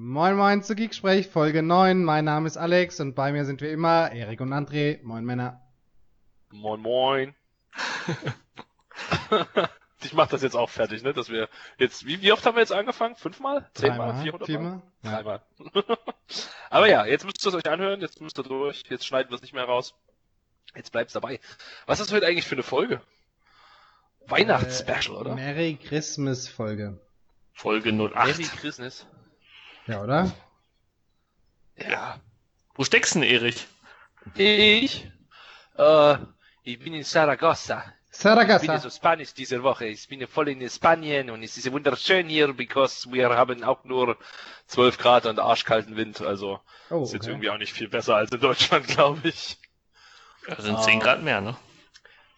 Moin Moin zu Geeksprech, Folge 9. Mein Name ist Alex und bei mir sind wir immer Erik und André. Moin Männer. Moin Moin. ich mach das jetzt auch fertig, ne? Dass wir jetzt, wie, wie oft haben wir jetzt angefangen? Fünfmal? Zehnmal? Vierhundert Viermal? Mal? Dreimal. Aber ja, jetzt müsst ihr es euch anhören, jetzt müsst ihr durch, jetzt schneiden wir es nicht mehr raus. Jetzt bleibt's dabei. Was ist heute eigentlich für eine Folge? Weihnachtsspecial, Äh, oder? Merry Christmas Folge. Folge Merry 08. Christmas. Ja, oder? Ja. Wo steckst du denn, Erich? Ich, äh, ich bin in Saragossa. Ich bin so Spanisch diese Woche. Ich bin voll in Spanien und es ist wunderschön hier, because wir haben auch nur 12 Grad und arschkalten Wind. Also Oh, ist jetzt irgendwie auch nicht viel besser als in Deutschland, glaube ich. Das sind Ah. 10 Grad mehr, ne?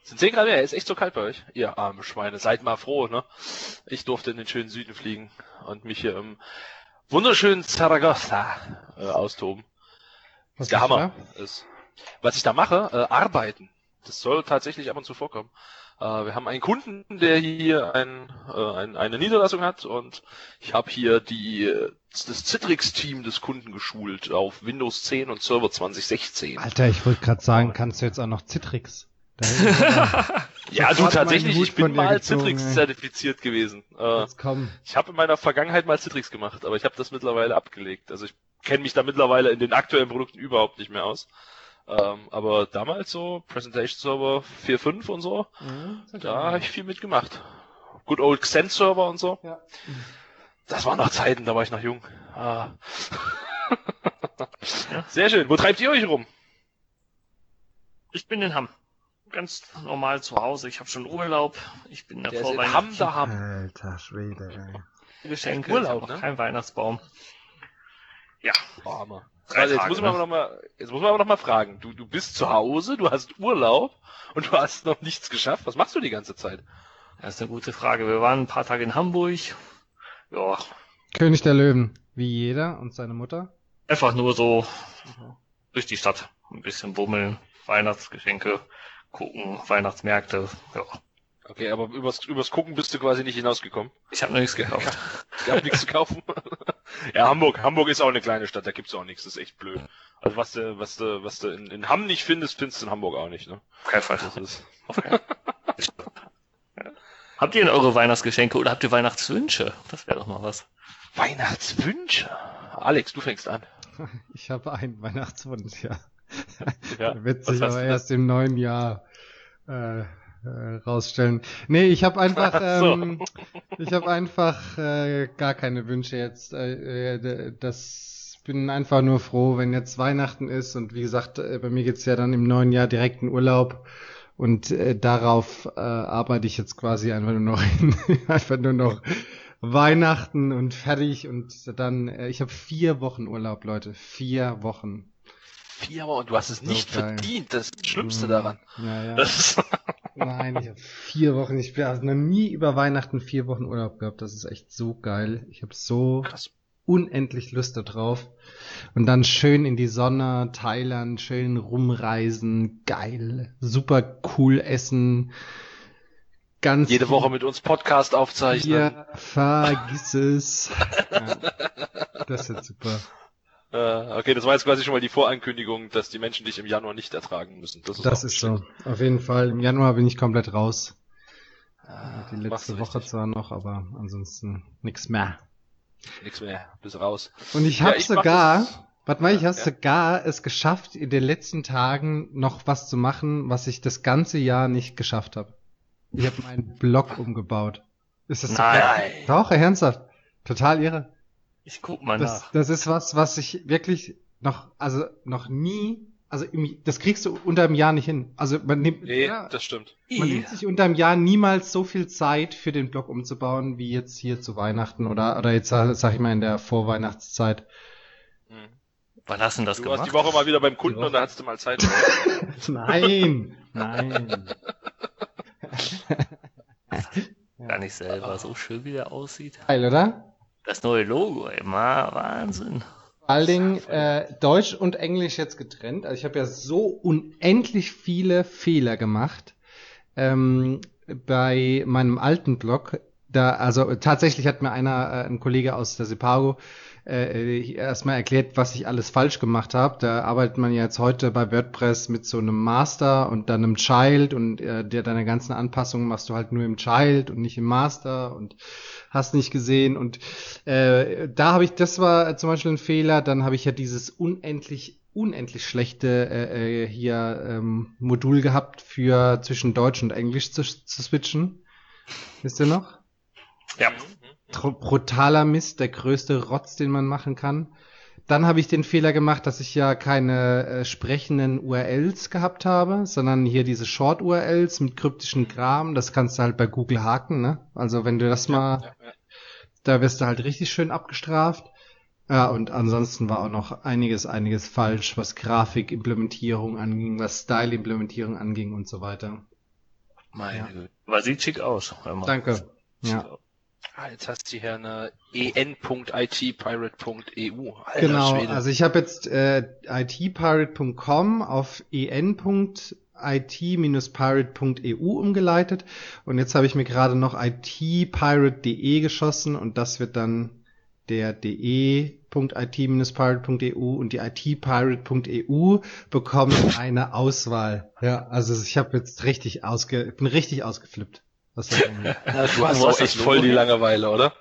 Sind 10 Grad mehr, ist echt so kalt bei euch. Ihr arme Schweine, seid mal froh, ne? Ich durfte in den schönen Süden fliegen und mich hier im wunderschönen Saragossa äh, austoben. Was der Hammer ist. Was ich da mache, äh, arbeiten. Das soll tatsächlich ab und zu vorkommen. Äh, wir haben einen Kunden, der hier ein, äh, ein, eine Niederlassung hat und ich habe hier die das Citrix-Team des Kunden geschult auf Windows 10 und Server 2016. da? Alter, ich wollte gerade sagen, kannst du jetzt auch noch Citrix? Ja, du tatsächlich, ich bin mal Citrix ey. zertifiziert gewesen. Äh, ich habe in meiner Vergangenheit mal Citrix gemacht, aber ich habe das mittlerweile abgelegt. Also ich kenne mich da mittlerweile in den aktuellen Produkten überhaupt nicht mehr aus. Ähm, aber damals so Presentation Server 4.5 und so, da habe ich viel mitgemacht. Good old Xen Server und so. Ja. Das waren noch Zeiten, da war ich noch jung. Ah. Sehr schön. Wo treibt ihr euch rum? Ich bin in Hamm. Ganz normal zu Hause. Ich habe schon Urlaub. Ich bin in der Der ist in Vorweihnacht. Hamm da Hamm. Alter Schwede, ey. Geschenke. Urlaub, ne? kein Weihnachtsbaum. Ja, Also jetzt Tage, muss man ne? aber noch mal, jetzt muss man aber noch mal fragen. Du, du bist zu Hause, du hast Urlaub und du hast noch nichts geschafft. Was machst du die ganze Zeit? das ist eine gute Frage. Wir waren ein paar Tage in Hamburg. Ja, König der Löwen. Wie jeder und seine Mutter. einfach nur so durch die Stadt. Ein bisschen bummeln, Weihnachtsgeschenke gucken, Weihnachtsmärkte. Ja, Okay, aber übers, übers Gucken bist du quasi nicht hinausgekommen. ich habe noch nichts gekauft. Gab nichts zu kaufen. ja, Hamburg. Hamburg ist auch eine kleine Stadt, da gibt's auch nichts. Das ist echt blöd. Also was du, was du, was du in, in Hamm nicht findest, findest du in Hamburg auch nicht, ne? Auf keinen Fall. Das ist. Habt ihr denn eure Weihnachtsgeschenke oder habt ihr Weihnachtswünsche? Das wäre doch mal was. Weihnachtswünsche. Alex, du fängst an. Ich habe einen Weihnachtswunsch, ja. Ja, wird sich aber erst im neuen Jahr äh, äh, rausstellen. Nee, ich habe einfach, ähm, ich habe einfach äh, gar keine Wünsche jetzt. Äh, äh, das bin einfach nur froh, wenn jetzt Weihnachten ist. Und wie gesagt, äh, bei mir geht's ja dann im neuen Jahr direkt in Urlaub. Und äh, darauf äh, arbeite ich jetzt quasi einfach nur noch hin, einfach nur noch Weihnachten und fertig. Und dann, äh, ich habe vier Wochen Urlaub, Leute, vier Wochen. Vier Wochen, du hast es So nicht geil. verdient. Das ist das Schlimmste daran. Ja, ja. Nein, ich habe vier Wochen. Ich bin also noch nie über Weihnachten vier Wochen Urlaub gehabt. Das ist echt so geil. Ich habe so krass. unendlich Lust darauf. Und dann schön in die Sonne, Thailand, schön rumreisen, geil, super cool essen. Ganz Jede Woche mit uns Podcast aufzeichnen. Bier, vergiss es. ja, das wird super. Äh, okay, das war jetzt quasi schon mal die Vorankündigung, dass die Menschen dich im Januar nicht ertragen müssen. Das ist, Das ist so. Auf jeden Fall. Im Januar bin ich komplett raus. Ah, Die letzte Woche richtig. zwar noch, aber ansonsten nix mehr. Nix mehr, bis raus. Und ich Ja, habe mach sogar, warte mal, ich habe Ja. sogar es geschafft, in den letzten Tagen noch was zu machen, was ich das ganze Jahr nicht geschafft habe. Ich habe meinen Blog umgebaut. Ist das so Nein. Doch, ernsthaft. Total irre. Ich guck mal Das, nach. das ist was, was ich wirklich noch, also noch nie, also im, das kriegst du unter einem Jahr nicht hin. Also man nimmt, Nee, ja, das stimmt. man nimmt sich unter einem Jahr niemals so viel Zeit für den Blog umzubauen, wie jetzt hier zu Weihnachten oder, oder jetzt sag sag ich mal in der Vorweihnachtszeit. Mhm. Wann hast du denn das Du gemacht? warst die Woche mal wieder beim Kunden und da hattest du mal Zeit. Nein, nein. Gar nicht selber. So schön, wie der aussieht. Geil, oder? Das neue Logo. Ma, Wahnsinn. Vor allen Dingen äh, Deutsch und Englisch jetzt getrennt. Also ich habe ja so unendlich viele Fehler gemacht ähm, bei meinem alten Blog. Da, also tatsächlich hat mir einer, äh, ein Kollege aus der Sepago, äh, erstmal erklärt, was ich alles falsch gemacht habe. Da arbeitet man ja jetzt heute bei WordPress mit so einem Master und dann einem Child und äh, der deine ganzen Anpassungen machst du halt nur im Child und nicht im Master und hast nicht gesehen. Und äh, da habe ich, das war zum Beispiel ein Fehler. Dann habe ich ja dieses unendlich unendlich schlechte äh, äh, hier ähm, Modul gehabt für zwischen Deutsch und Englisch zu, zu switchen. Wisst ihr noch? Ja. Brutaler Mist, der größte Rotz, den man machen kann. Dann habe ich den Fehler gemacht, dass ich ja keine äh, sprechenden URLs gehabt habe, sondern hier diese Short-URLs mit kryptischen Kram. Das kannst du halt bei Google haken, ne? Also wenn du das mal, Ja, ja. da wirst du halt richtig schön abgestraft. Ja, und ansonsten war auch noch einiges, einiges falsch, was Grafikimplementierung anging, was Style-Implementierung anging und so weiter. Meine Ja. Güte. Aber sieht schick aus. Danke. Sieht Ja. aus. Ah, jetzt hast du hier eine en.itpirate.eu. Genau, Schwede. also ich habe jetzt äh, itpirate.com auf en.it-pirate.eu umgeleitet und jetzt habe ich mir gerade noch itpirate.de geschossen und das wird dann der de.it-pirate.eu und die itpirate.eu bekommt eine Auswahl. Ja, also ich habe jetzt richtig ausge bin richtig ausgeflippt. Was. Na, du hast auch echt das voll die. Langeweile, oder?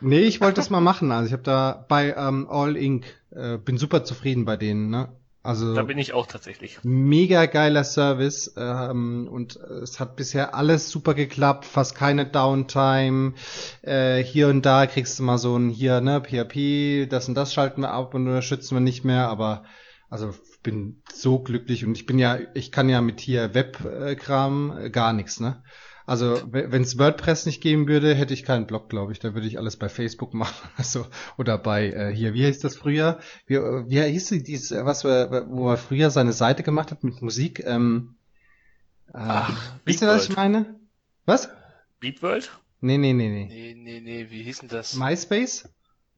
Nee, ich wollte das mal machen. Also ich habe da bei ähm, All Inc. Äh, bin super zufrieden bei denen. Ne? Also Da bin ich auch tatsächlich. mega geiler Service ähm, und es hat bisher alles super geklappt, fast keine Downtime. Äh, hier und da kriegst du mal so ein hier ne PHP, das und das schalten wir ab und unterstützen wir nicht mehr. Aber also ich bin so glücklich und ich bin ja, ich kann ja mit hier Webkram äh, gar nichts ne. Also wenn es WordPress nicht geben würde, hätte ich keinen Blog, glaube ich. Da würde ich alles bei Facebook machen. Also, oder bei äh, hier, wie hieß das früher? Wie, äh, wie hieß die, dieses, äh, was wir, wo er früher seine Seite gemacht hat mit Musik? Ähm, äh, Ach, wisst ihr, was ich meine? Was? Beatworld? Nee, nee, nee, nee. Nee, nee, nee, wie hieß denn das? MySpace?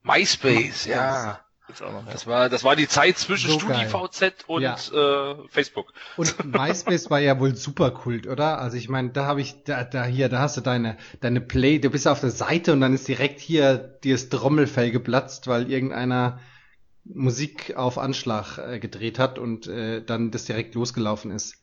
MySpace, ja. Noch. Ja. Das war, das war die Zeit zwischen So. StudiVZ und Ja. äh, Facebook. Und MySpace war ja wohl super Kult, oder? Also ich meine, da habe ich, da, da hier, da hast du deine, deine Play, du bist auf der Seite und dann ist direkt hier dir das Trommelfell geplatzt, weil irgendeiner Musik auf Anschlag äh, gedreht hat und äh, dann das direkt losgelaufen ist.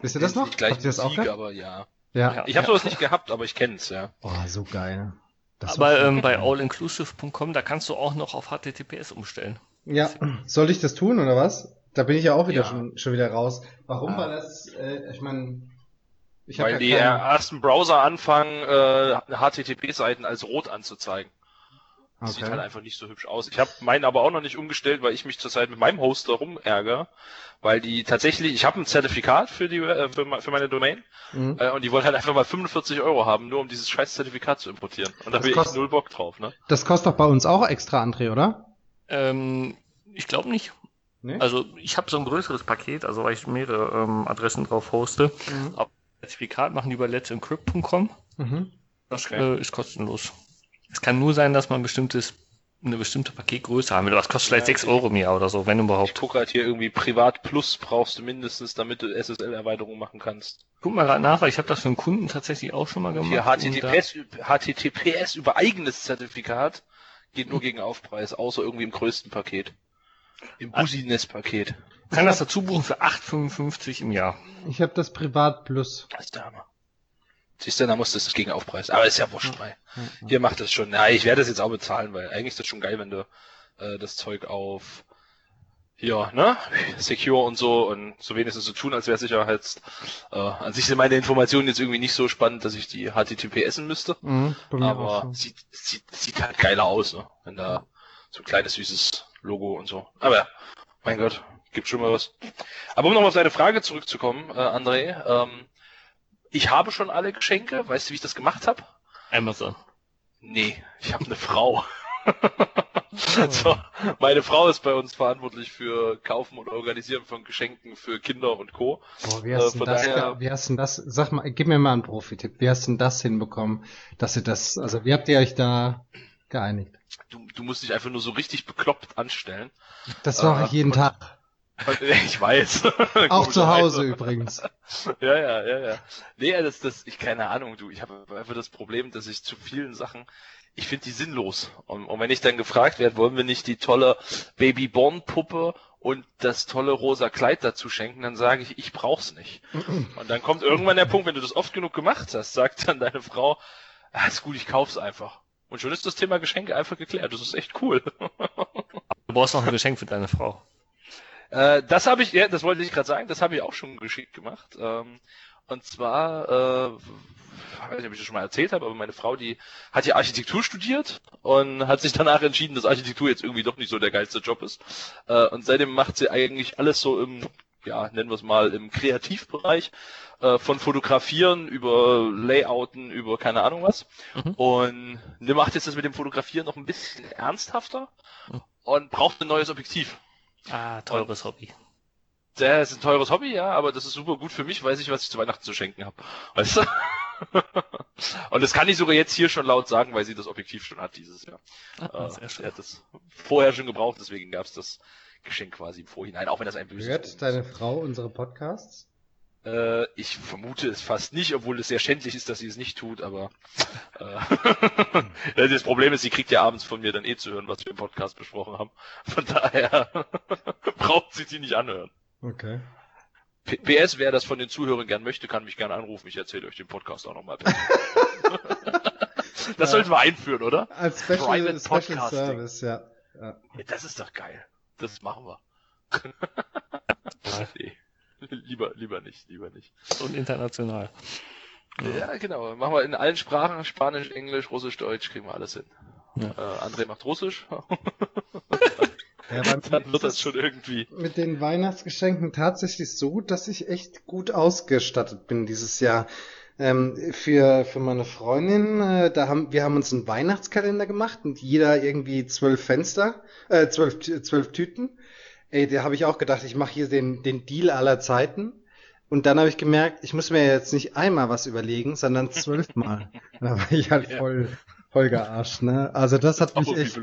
Wisst ihr das noch? Habt ihr das auch gehabt? aber ja. Ja. Ich habe sowas nicht gehabt, aber ich kenn's, ja. Oh, so geil. Das war Aber ähm, bei allinclusive.com, da kannst du auch noch auf HTTPS umstellen. Ja, soll ich das tun oder was? Da bin ich ja auch wieder Ja. schon, schon wieder raus. Warum? Ah. Weil das, äh, ich meine, ich hab Weil ja die keinen- ersten Browser anfangen, äh, HTTP-Seiten als rot anzuzeigen. Das sieht Okay. halt einfach nicht so hübsch aus. Ich habe meinen aber auch noch nicht umgestellt, weil ich mich zurzeit mit meinem Hoster rumärgere, weil die tatsächlich, ich habe ein Zertifikat für die äh, für, für meine Domain Mhm. äh, und die wollen halt einfach mal 45 Euro haben, nur um dieses scheiß Zertifikat zu importieren. Und da Das bin ich kostet- null Bock drauf, ne? Das kostet doch bei uns auch extra, André, oder? Ähm, ich glaube nicht. Nee? Also ich habe so ein größeres Paket, also weil ich mehrere ähm, Adressen drauf hoste. Mhm. Aber Zertifikat machen die über let'sencrypt.com. Mhm. Das Okay. äh, ist kostenlos. Es kann nur sein, dass man ein bestimmtes, eine bestimmte Paketgröße haben will. Das kostet vielleicht Ja, 6 ich- Euro im Jahr oder so, wenn Ich überhaupt. gucke halt hier irgendwie Privat Plus brauchst du mindestens, damit du SSL-Erweiterungen machen kannst. Guck mal gerade nach, weil ich habe das für einen Kunden tatsächlich auch schon mal gemacht. Hier HTTPS, HTTPS über eigenes Zertifikat geht nur gegen Aufpreis, außer irgendwie im größten Paket. Im Ah. Busines-Paket. kann das dazu buchen für 8,55 im Jahr. Ich habe das Privat Plus. Das ist der Hammer. Siehst du, da muss das gegen Aufpreis. Aber ist ja wurscht, Ja, Ihr macht das schon. Ja, ich werde das jetzt auch bezahlen, weil eigentlich ist das schon geil, wenn du äh, das Zeug auf hier, ne? Secure und so und so wenigstens so tun, als wäre Sicherheits. Äh, an sich sind meine Informationen jetzt irgendwie nicht so spannend, dass ich die HTTPSen müsste. Mhm, bei Aber so. sieht, sieht, sieht halt geiler aus, ne? Wenn da so ein kleines süßes Logo und so. Aber ja, mein Gott, gibt schon mal was. Aber um noch auf deine Frage zurückzukommen, äh, André, ähm, ich habe schon alle Geschenke. Weißt du, wie ich das gemacht habe? Amazon. Nee, ich habe eine Frau. so, meine Frau ist bei uns verantwortlich für Kaufen und Organisieren von Geschenken für Kinder und Co. Boah, wie hast, Äh, denn das, daher- wie hast denn das, sag mal, gib mir mal einen Profi-Tipp. Wie hast denn das hinbekommen, dass ihr das, also wie habt ihr euch da geeinigt? Du, du musst dich einfach nur so richtig bekloppt anstellen. Das war Äh, jeden und- Tag. Ich weiß. Auch zu Hause übrigens. Ja, ja, ja, ja. Nee, das, das, ich keine Ahnung, du. Ich habe einfach das Problem, dass ich zu vielen Sachen, ich finde die sinnlos. Und, und wenn ich dann gefragt werde, wollen wir nicht die tolle Babyborn-Puppe und das tolle rosa Kleid dazu schenken, dann sage ich, ich brauch's nicht. Und dann kommt irgendwann der Punkt, wenn du das oft genug gemacht hast, sagt dann deine Frau, ah, ist gut, ich kauf's einfach. Und schon ist das Thema Geschenke einfach geklärt. Das ist echt cool. Du brauchst noch ein Geschenk für deine Frau. Äh, das habe ich, ja, das wollte ich gerade sagen, das habe ich auch schon geschickt gemacht. Ähm, und zwar, äh, ich weiß nicht, ob ich das schon mal erzählt habe, aber meine Frau, die hat ja Architektur studiert und hat sich danach entschieden, dass Architektur jetzt irgendwie doch nicht so der geilste Job ist. Äh, und seitdem macht sie eigentlich alles so im, ja, nennen wir es mal, im Kreativbereich, äh, von Fotografieren über Layouten, über keine Ahnung was. Mhm. Und die macht jetzt das mit dem Fotografieren noch ein bisschen ernsthafter mhm. und braucht ein neues Objektiv. Ah, teures und, Hobby. Das ist ein teures Hobby, ja, aber das ist super gut für mich, weiß ich, was ich zu Weihnachten zu schenken habe. Weißt du? Und das kann ich sogar jetzt hier schon laut sagen, weil sie das Objektiv schon hat dieses Jahr. Ah, äh. Er hat das vorher schon gebraucht, deswegen gab es das Geschenk quasi im Vorhinein, auch wenn das ein böses Hört deine Frau unsere Podcasts? Äh, ich vermute es fast nicht, obwohl es sehr schändlich ist, dass sie es nicht tut, aber äh, das Problem ist, sie kriegt ja abends von mir dann eh zu hören, was wir im Podcast besprochen haben. Von daher braucht sie die nicht anhören. Okay. PS, wer das von den Zuhörern gern möchte, kann mich gerne anrufen. Ich erzähle euch den Podcast auch nochmal. das ja. sollten wir einführen, oder? Als Special, Special Service, ja. ja. ja. Das ist doch geil. Das machen wir. nee. Lieber, lieber nicht, lieber nicht. Und international. Ja, genau. Machen wir in allen Sprachen, Spanisch, Englisch, Russisch, Deutsch, kriegen wir alles hin. Ja. Äh, André macht Russisch. Ja, dann wird das schon irgendwie. Mit den Weihnachtsgeschenken tatsächlich so, dass ich echt gut ausgestattet bin dieses Jahr. Ähm, für, für meine Freundin, äh, da haben, wir haben uns einen Weihnachtskalender gemacht und jeder irgendwie zwölf Fenster, äh, zwölf, zwölf Tüten. Ey, da habe ich auch gedacht, ich mache hier den, den Deal aller Zeiten. Und dann habe ich gemerkt, ich muss mir jetzt nicht einmal was überlegen, sondern zwölfmal. da war ich halt voll, voll gearscht, ne? Also das hat mich echt,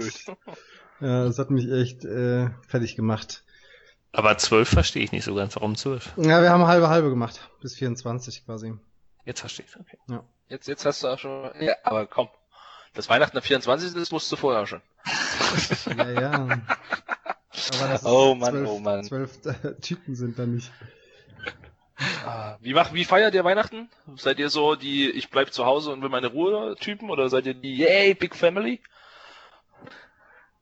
ja, das hat mich echt äh, fertig gemacht. Aber zwölf verstehe ich nicht so ganz. Warum zwölf? Ja, wir haben halbe halbe gemacht. Bis 24 quasi. Jetzt verstehe ich okay. Ja. Jetzt, jetzt hast du auch schon. Ja, aber komm. Das Weihnachten am 24. ist, wusstest du vorher schon. ja, ja. Aber das oh Mann, zwölf, oh Mann. Zwölf äh, Typen sind da nicht. Ah, wie macht, wie feiert ihr Weihnachten? Seid ihr so die Ich bleib zu Hause und will meine Ruhe Typen oder seid ihr die Yay Big Family?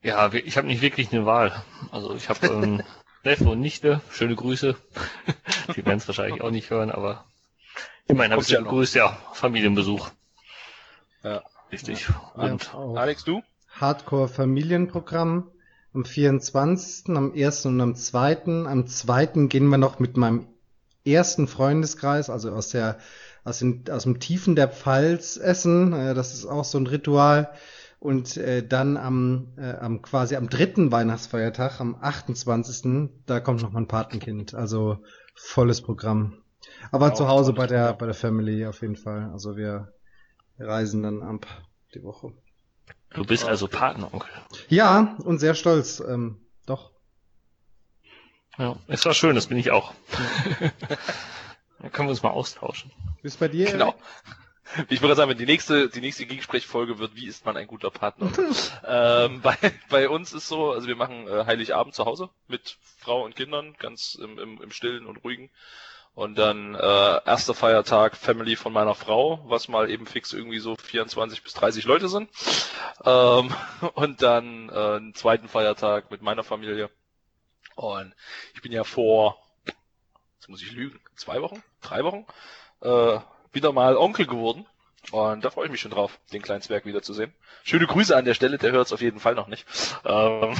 Ja, ich habe nicht wirklich eine Wahl. Also ich habe ähm, Neffe und Nichte, schöne Grüße. Die werden es wahrscheinlich auch nicht hören, aber immerhin habe ich ja gegrüßt, ja, Familienbesuch. Ja. Richtig. Ja, und Alex, du? Hardcore Familienprogramm am 24., am 1. und am 2. Am 2. gehen wir noch mit meinem ersten Freundeskreis, also aus der aus, den, aus dem Tiefen der Pfalz essen. Das ist auch so ein Ritual. Und äh, dann am, äh, am quasi am dritten Weihnachtsfeiertag, am 28. Da kommt noch mal ein Patenkind. Also volles Programm. Aber ja, zu Hause bei der bei der Family auf jeden Fall. Also wir reisen dann ab die Woche. Du bist also Patenonkel. Ja, und sehr stolz. Ähm, doch. Ja, es war schön, das bin ich auch. Dann können wir uns mal austauschen. Bis bei dir? Genau. Ich würde sagen, die nächste, die nächste Gegensprechfolge wird, wie ist man ein guter Partner? ähm, bei, bei uns ist so, also wir machen äh, Heiligabend zu Hause mit Frau und Kindern, ganz im, im, im Stillen und Ruhigen. Und dann äh, erster Feiertag Family von meiner Frau, was mal eben fix irgendwie so 24 bis 30 Leute sind. Ähm, und dann äh, einen zweiten Feiertag mit meiner Familie. Und ich bin ja vor, jetzt muss ich lügen, zwei Wochen, drei Wochen, äh, wieder mal Onkel geworden. Und da freue ich mich schon drauf, den kleinen Zwerg wiederzusehen. Schöne Grüße an der Stelle, der hört es auf jeden Fall noch nicht. Ähm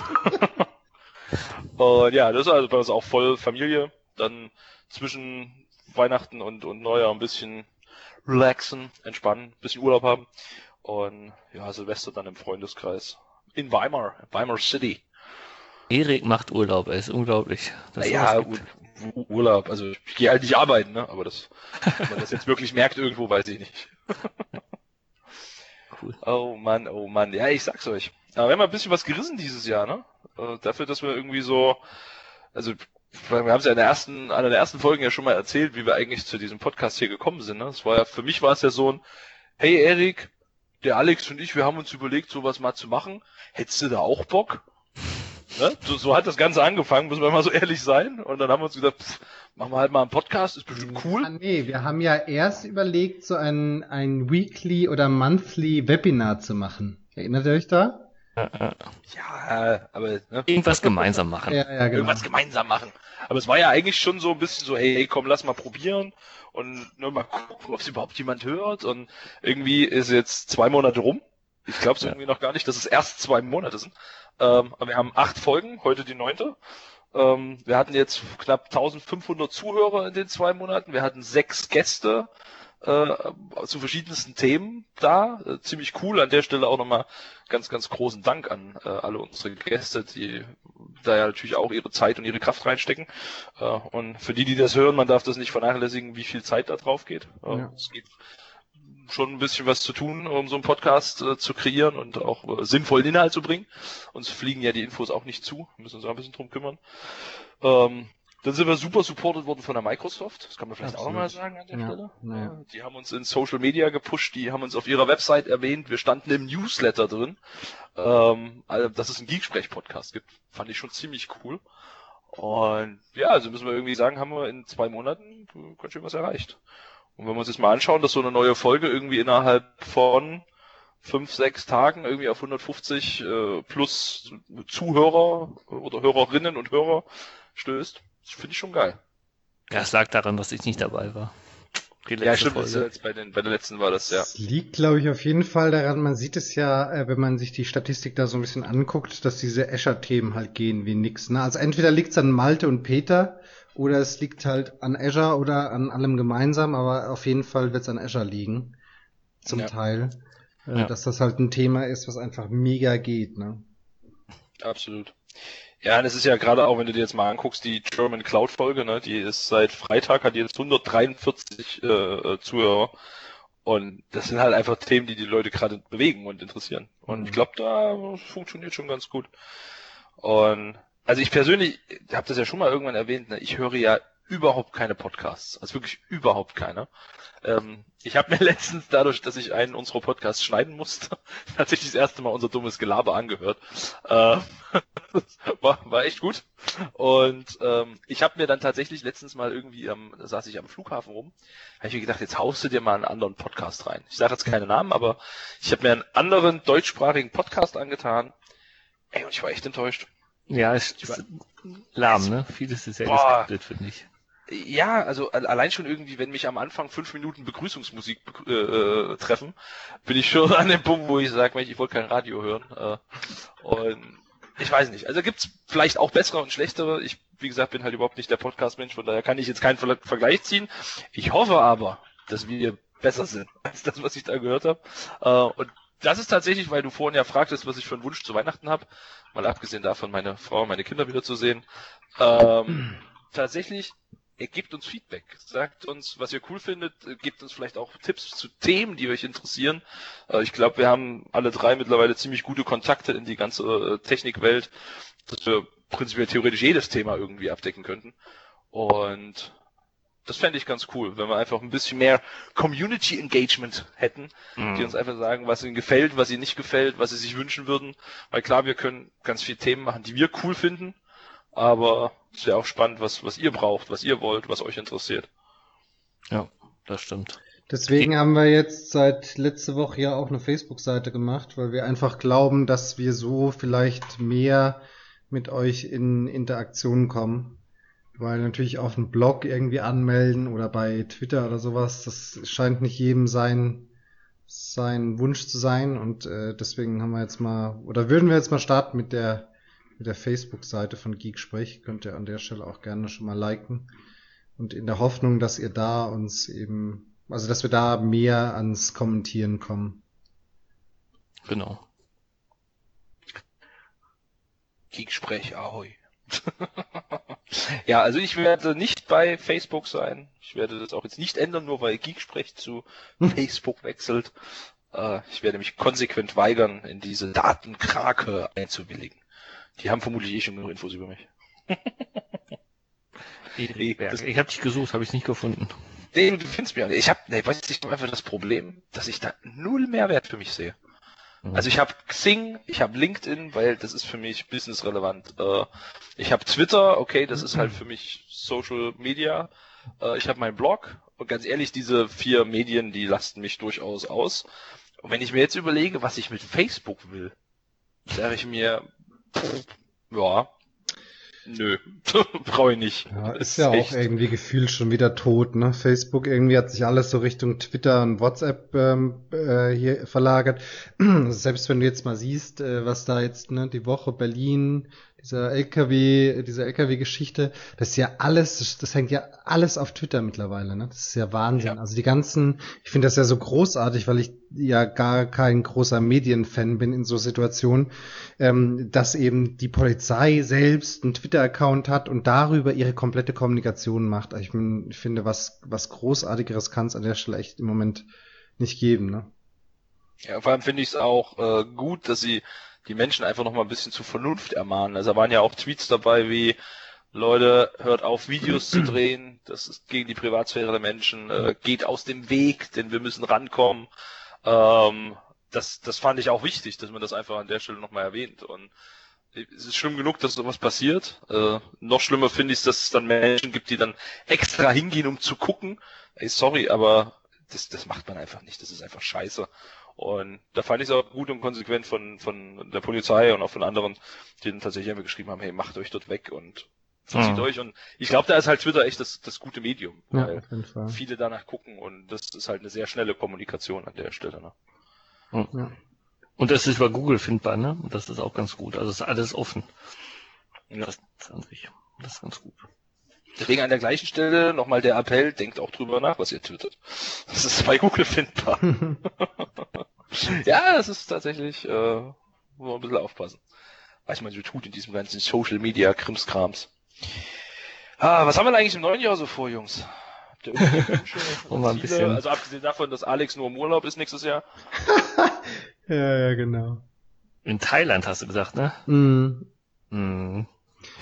und ja, das ist also bei uns auch voll Familie. Dann zwischen Weihnachten und, und Neujahr ein bisschen relaxen, entspannen, ein bisschen Urlaub haben. Und ja, Silvester dann im Freundeskreis. In Weimar, Weimar City. Erik macht Urlaub, er ist unglaublich. ja, Urlaub, also ich gehe halt nicht arbeiten, ne? aber das, wenn man das jetzt wirklich merkt irgendwo, weiß ich nicht. cool. Oh Mann, oh Mann, ja, ich sag's euch. Aber wir haben ein bisschen was gerissen dieses Jahr, ne? Äh, dafür, dass wir irgendwie so, also wir haben es ja in der ersten, einer der ersten Folgen ja schon mal erzählt, wie wir eigentlich zu diesem Podcast hier gekommen sind. Ne? Das war ja, für mich war es ja so ein, hey Erik, der Alex und ich, wir haben uns überlegt, sowas mal zu machen. Hättest du da auch Bock? Ne? So, so hat das Ganze angefangen, muss man mal so ehrlich sein. Und dann haben wir uns gesagt, pff, machen wir halt mal einen Podcast, ist bestimmt cool. Ah, nee, wir haben ja erst überlegt, so ein, ein Weekly oder Monthly Webinar zu machen. Erinnert ihr euch da? Ja, aber ne? Irgendwas gemeinsam machen. Ja, ja, genau. irgendwas gemeinsam machen. Aber es war ja eigentlich schon so ein bisschen so, hey, komm, lass mal probieren und nur mal gucken, ob es überhaupt jemand hört. Und irgendwie ist jetzt zwei Monate rum. Ich glaube es Ja. irgendwie noch gar nicht, dass es erst zwei Monate sind. Ähm, aber wir haben acht Folgen, heute die neunte. Ähm, wir hatten jetzt knapp 1500 Zuhörer in den zwei Monaten. Wir hatten sechs Gäste äh, zu verschiedensten Themen da. Äh, ziemlich cool. An der Stelle auch nochmal ganz, ganz großen Dank an äh, alle unsere Gäste, die da ja natürlich auch ihre Zeit und ihre Kraft reinstecken. Äh, und für die, die das hören, man darf das nicht vernachlässigen, wie viel Zeit da drauf geht. Äh, Ja. Es geht schon ein bisschen was zu tun, um so einen Podcast äh, zu kreieren und auch äh, sinnvollen Inhalt zu bringen. Uns fliegen ja die Infos auch nicht zu, wir müssen uns auch ein bisschen drum kümmern. Ähm, dann sind wir super supported worden von der Microsoft, das kann man vielleicht auch Absolut. nochmal sagen an der Ja, Stelle. ja. Die haben uns in Social Media gepusht, die haben uns auf ihrer Website erwähnt, wir standen im Newsletter drin, ähm, also, dass es einen Geeksprech-Podcast gibt. Fand ich schon ziemlich cool. Und ja, also müssen wir irgendwie sagen, haben wir in zwei Monaten äh, ganz schön was erreicht. Und wenn wir uns jetzt mal anschauen, dass so eine neue Folge irgendwie innerhalb von fünf, sechs Tagen irgendwie auf 150 äh, plus Zuhörer oder Hörerinnen und Hörer stößt, das finde ich schon geil. Ja, es lag daran, dass ich nicht dabei war. Ja, stimmt, jetzt bei, den, bei der letzten war das ja. Das liegt, glaube ich, auf jeden Fall daran, man sieht es ja, äh, wenn man sich die Statistik da so ein bisschen anguckt, dass diese Azure-Themen halt gehen wie nix. Ne? Also entweder liegt es an Malte und Peter oder es liegt halt an Azure oder an allem gemeinsam, aber auf jeden Fall wird es an Azure liegen. Zum Ja. Teil. Äh, Ja. Dass das halt ein Thema ist, was einfach mega geht. Ne? Absolut. Ja, und es ist ja gerade auch, wenn du dir jetzt mal anguckst, die German Cloud Folge, ne, die ist seit Freitag, hat jetzt 143 äh, äh, Zuhörer. Und das sind halt einfach Themen, die die Leute gerade bewegen und interessieren. Und Mhm. ich glaube, da funktioniert schon ganz gut. Und also ich persönlich habe das ja schon mal irgendwann erwähnt, ne, ich höre ja überhaupt keine Podcasts, also wirklich überhaupt keine. Ähm, ich habe mir letztens dadurch, dass ich einen unserer Podcasts schneiden musste, tatsächlich das erste Mal unser dummes Gelaber angehört. Äh, war, war echt gut. Und ähm, ich habe mir dann tatsächlich letztens mal irgendwie, ähm, da saß ich am Flughafen rum, habe ich mir gedacht, jetzt haust du dir mal einen anderen Podcast rein. Ich sage jetzt keine Namen, aber ich habe mir einen anderen deutschsprachigen Podcast angetan. Ey, und ich war echt enttäuscht. Ja, war- ist lahm, ne? Vieles ist ja geskriptet, finde ich. Ja, also allein schon irgendwie, wenn mich am Anfang fünf Minuten Begrüßungsmusik begrü- äh, äh, treffen, bin ich schon an dem Punkt, wo ich sage, Mensch, ich wollte kein Radio hören. Äh, und ich weiß nicht. Also gibt's vielleicht auch bessere und schlechtere. Ich, wie gesagt, bin halt überhaupt nicht der Podcast-Mensch, von daher kann ich jetzt keinen Ver Vergleich ziehen. Ich hoffe aber, dass wir besser sind als das, was ich da gehört habe. Äh, und das ist tatsächlich, weil du vorhin ja fragtest, was ich für einen Wunsch zu Weihnachten habe, mal abgesehen davon, meine Frau und meine Kinder wieder zu sehen. Ähm, tatsächlich ihr gebt uns Feedback, sagt uns, was ihr cool findet, gebt uns vielleicht auch Tipps zu Themen, die euch interessieren. Äh, Ich glaube, wir haben alle drei mittlerweile ziemlich gute Kontakte in die ganze äh, Technikwelt, dass wir prinzipiell theoretisch jedes Thema irgendwie abdecken könnten. Und das fände ich ganz cool, wenn wir einfach ein bisschen mehr Community Engagement hätten, Mhm. die uns einfach sagen, was ihnen gefällt, was ihnen nicht gefällt, was sie sich wünschen würden. Weil klar, wir können ganz viele Themen machen, die wir cool finden, aber es wäre auch spannend, was, was ihr braucht, was ihr wollt, was euch interessiert. Ja, das stimmt. Deswegen haben wir jetzt seit letzte Woche ja auch eine Facebook-Seite gemacht, weil wir einfach glauben, dass wir so vielleicht mehr mit euch in Interaktion kommen. Weil natürlich auf dem Blog irgendwie anmelden oder bei Twitter oder sowas, das scheint nicht jedem sein, sein Wunsch zu sein. Und äh, deswegen haben wir jetzt mal, oder würden wir jetzt mal starten mit der, mit der Facebook-Seite von Geeksprech. Könnt ihr an der Stelle auch gerne schon mal liken. Und in der Hoffnung, dass ihr da uns eben, also dass wir da mehr ans Kommentieren kommen. Genau. Geeksprech, ahoi. ja, also ich werde nicht bei Facebook sein. Ich werde das auch jetzt nicht ändern, nur weil Geeksprech zu Facebook wechselt. Äh, ich werde mich konsequent weigern, in diese Datenkrake einzuwilligen. Die haben vermutlich eh schon genug Infos über mich. Erik Berg. Ich habe dich gesucht, habe ich nicht gefunden. Nee, du findest mich auch nicht. Ich habe, nee, weiß ich einfach das Problem, dass ich da null Mehrwert für mich sehe. Mhm. Also ich habe Xing, ich habe LinkedIn, weil das ist für mich businessrelevant. Äh, ich habe Twitter, okay, das ist halt für mich Social Media. Äh, ich habe meinen Blog und ganz ehrlich, diese vier Medien, die lasten mich durchaus aus. Und wenn ich mir jetzt überlege, was ich mit Facebook will, sage ich mir, ja, Nö, brauche ich nicht. Ja, ist, ja echt. auch irgendwie gefühlt schon wieder tot, ne? Facebook irgendwie hat sich alles so Richtung Twitter und WhatsApp ähm, äh, hier verlagert. Selbst wenn du jetzt mal siehst, äh, was da jetzt, ne, die Woche Berlin, dieser LKW, diese LKW-Geschichte, das ist ja alles, das, das, hängt ja alles auf Twitter mittlerweile, ne? Das ist ja Wahnsinn. Ja. Also die ganzen, ich finde das ja so großartig, weil ich ja gar kein großer Medienfan bin in so Situationen, ähm, dass eben die Polizei selbst einen Twitter-Account hat und darüber ihre komplette Kommunikation macht. Also ich, mein, ich finde, was, was Großartigeres kann es an der Stelle echt im Moment nicht geben, ne? Ja, vor allem finde ich es auch äh, gut, dass sie die Menschen einfach noch mal ein bisschen zur Vernunft ermahnen. Also da waren ja auch Tweets dabei wie Leute, hört auf, Videos zu drehen, das ist gegen die Privatsphäre der Menschen, äh, geht aus dem Weg, denn wir müssen rankommen. Ähm, das, das fand ich auch wichtig, dass man das einfach an der Stelle nochmal erwähnt. Und es ist schlimm genug, dass sowas passiert. Äh, noch schlimmer finde ich es, dass es dann Menschen gibt, die dann extra hingehen, um zu gucken. Ey, sorry, aber das, das macht man einfach nicht. Das ist einfach scheiße. Und da fand ich es auch gut und konsequent von, von der Polizei und auch von anderen, die dann tatsächlich immer geschrieben haben, hey, macht euch dort weg und verzieht mhm. euch. Und ich glaube, da ist halt Twitter echt das, das gute Medium, weil ja, viele danach gucken und das ist halt eine sehr schnelle Kommunikation an der Stelle. Ne? Mhm. Ja. Und das ist über Google findbar, ne? Und das ist auch ganz gut. Also ist alles offen. Ja. Das, an sich, das ist ganz gut. Deswegen an der gleichen Stelle nochmal der Appell, denkt auch drüber nach, was ihr twittert. Das ist bei Google findbar. ja, das ist tatsächlich, äh, muss man ein bisschen aufpassen. Was man so tut in diesem ganzen Social Media Krimskrams. Ah, was haben wir denn eigentlich im neuen Jahr so vor, Jungs? Habt ihr irgendwelche ein bisschen... Also abgesehen davon, dass Alex nur im Urlaub ist nächstes Jahr. ja, ja, genau. In Thailand hast du gesagt, ne? Mm. Mm.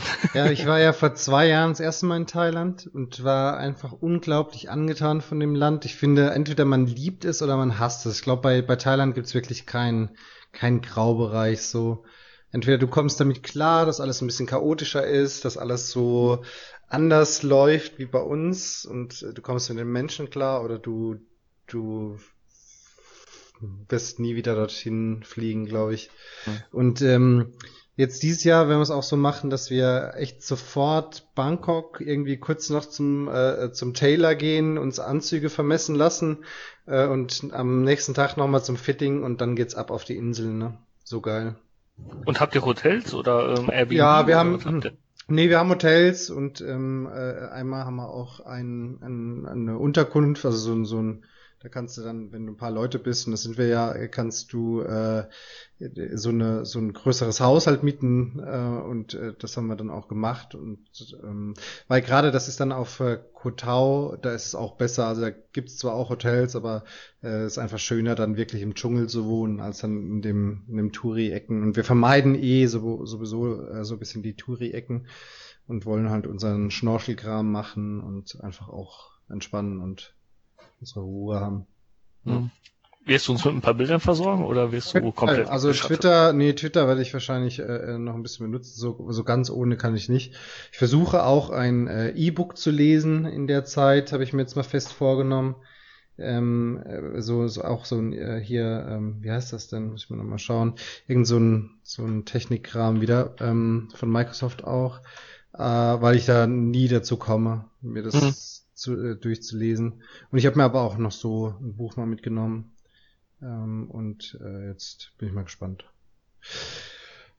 Ja, ich war ja vor zwei Jahren das erste Mal in Thailand und war einfach unglaublich angetan von dem Land. Ich finde, entweder man liebt es oder man hasst es. Ich glaube, bei, bei Thailand gibt's wirklich keinen keinen Graubereich so. Entweder du kommst damit klar, dass alles ein bisschen chaotischer ist, dass alles so anders läuft wie bei uns und du kommst mit den Menschen klar oder du, du wirst nie wieder dorthin fliegen, glaube ich. Und ähm, jetzt dieses Jahr werden wir es auch so machen, dass wir echt sofort Bangkok irgendwie kurz noch zum, äh, zum Tailor gehen, uns Anzüge vermessen lassen äh, und am nächsten Tag nochmal zum Fitting und dann geht's ab auf die Insel, ne? So geil. Und habt ihr Hotels oder ähm, Airbnb? Ja, wir haben. Nee, wir haben Hotels und ähm, äh, einmal haben wir auch ein, ein, eine Unterkunft, also so, so ein da kannst du dann, wenn du ein paar Leute bist, und das sind wir ja, kannst du äh, so eine so ein größeres Haus halt mieten äh, und äh, das haben wir dann auch gemacht. Und ähm, weil gerade das ist dann auf äh, Kotau, da ist es auch besser, also da gibt's zwar auch Hotels, aber es äh, ist einfach schöner dann wirklich im Dschungel zu wohnen als dann in dem in dem Touri-Ecken. Und wir vermeiden eh so, sowieso äh, so ein bisschen die Touri-Ecken und wollen halt unseren Schnorchelkram machen und einfach auch entspannen und unsere Ruhe haben. Hm. Wirst du uns mit ein paar Bildern versorgen oder wirst du komplett? Also? Twitter, nee, Twitter werde ich wahrscheinlich äh, äh, noch ein bisschen benutzen. So, so ganz ohne kann ich nicht. Ich versuche auch ein äh, E-Book zu lesen in der Zeit, habe ich mir jetzt mal fest vorgenommen. Ähm, äh, so, so auch so ein äh, hier, ähm, wie heißt das denn? Muss ich mal nochmal schauen. Irgend so ein so ein Technikkram wieder ähm, von Microsoft auch, äh, weil ich da nie dazu komme, mir das mhm zu, äh, durchzulesen. Und ich habe mir aber auch noch so ein Buch mal mitgenommen. Ähm, und äh, jetzt bin ich mal gespannt.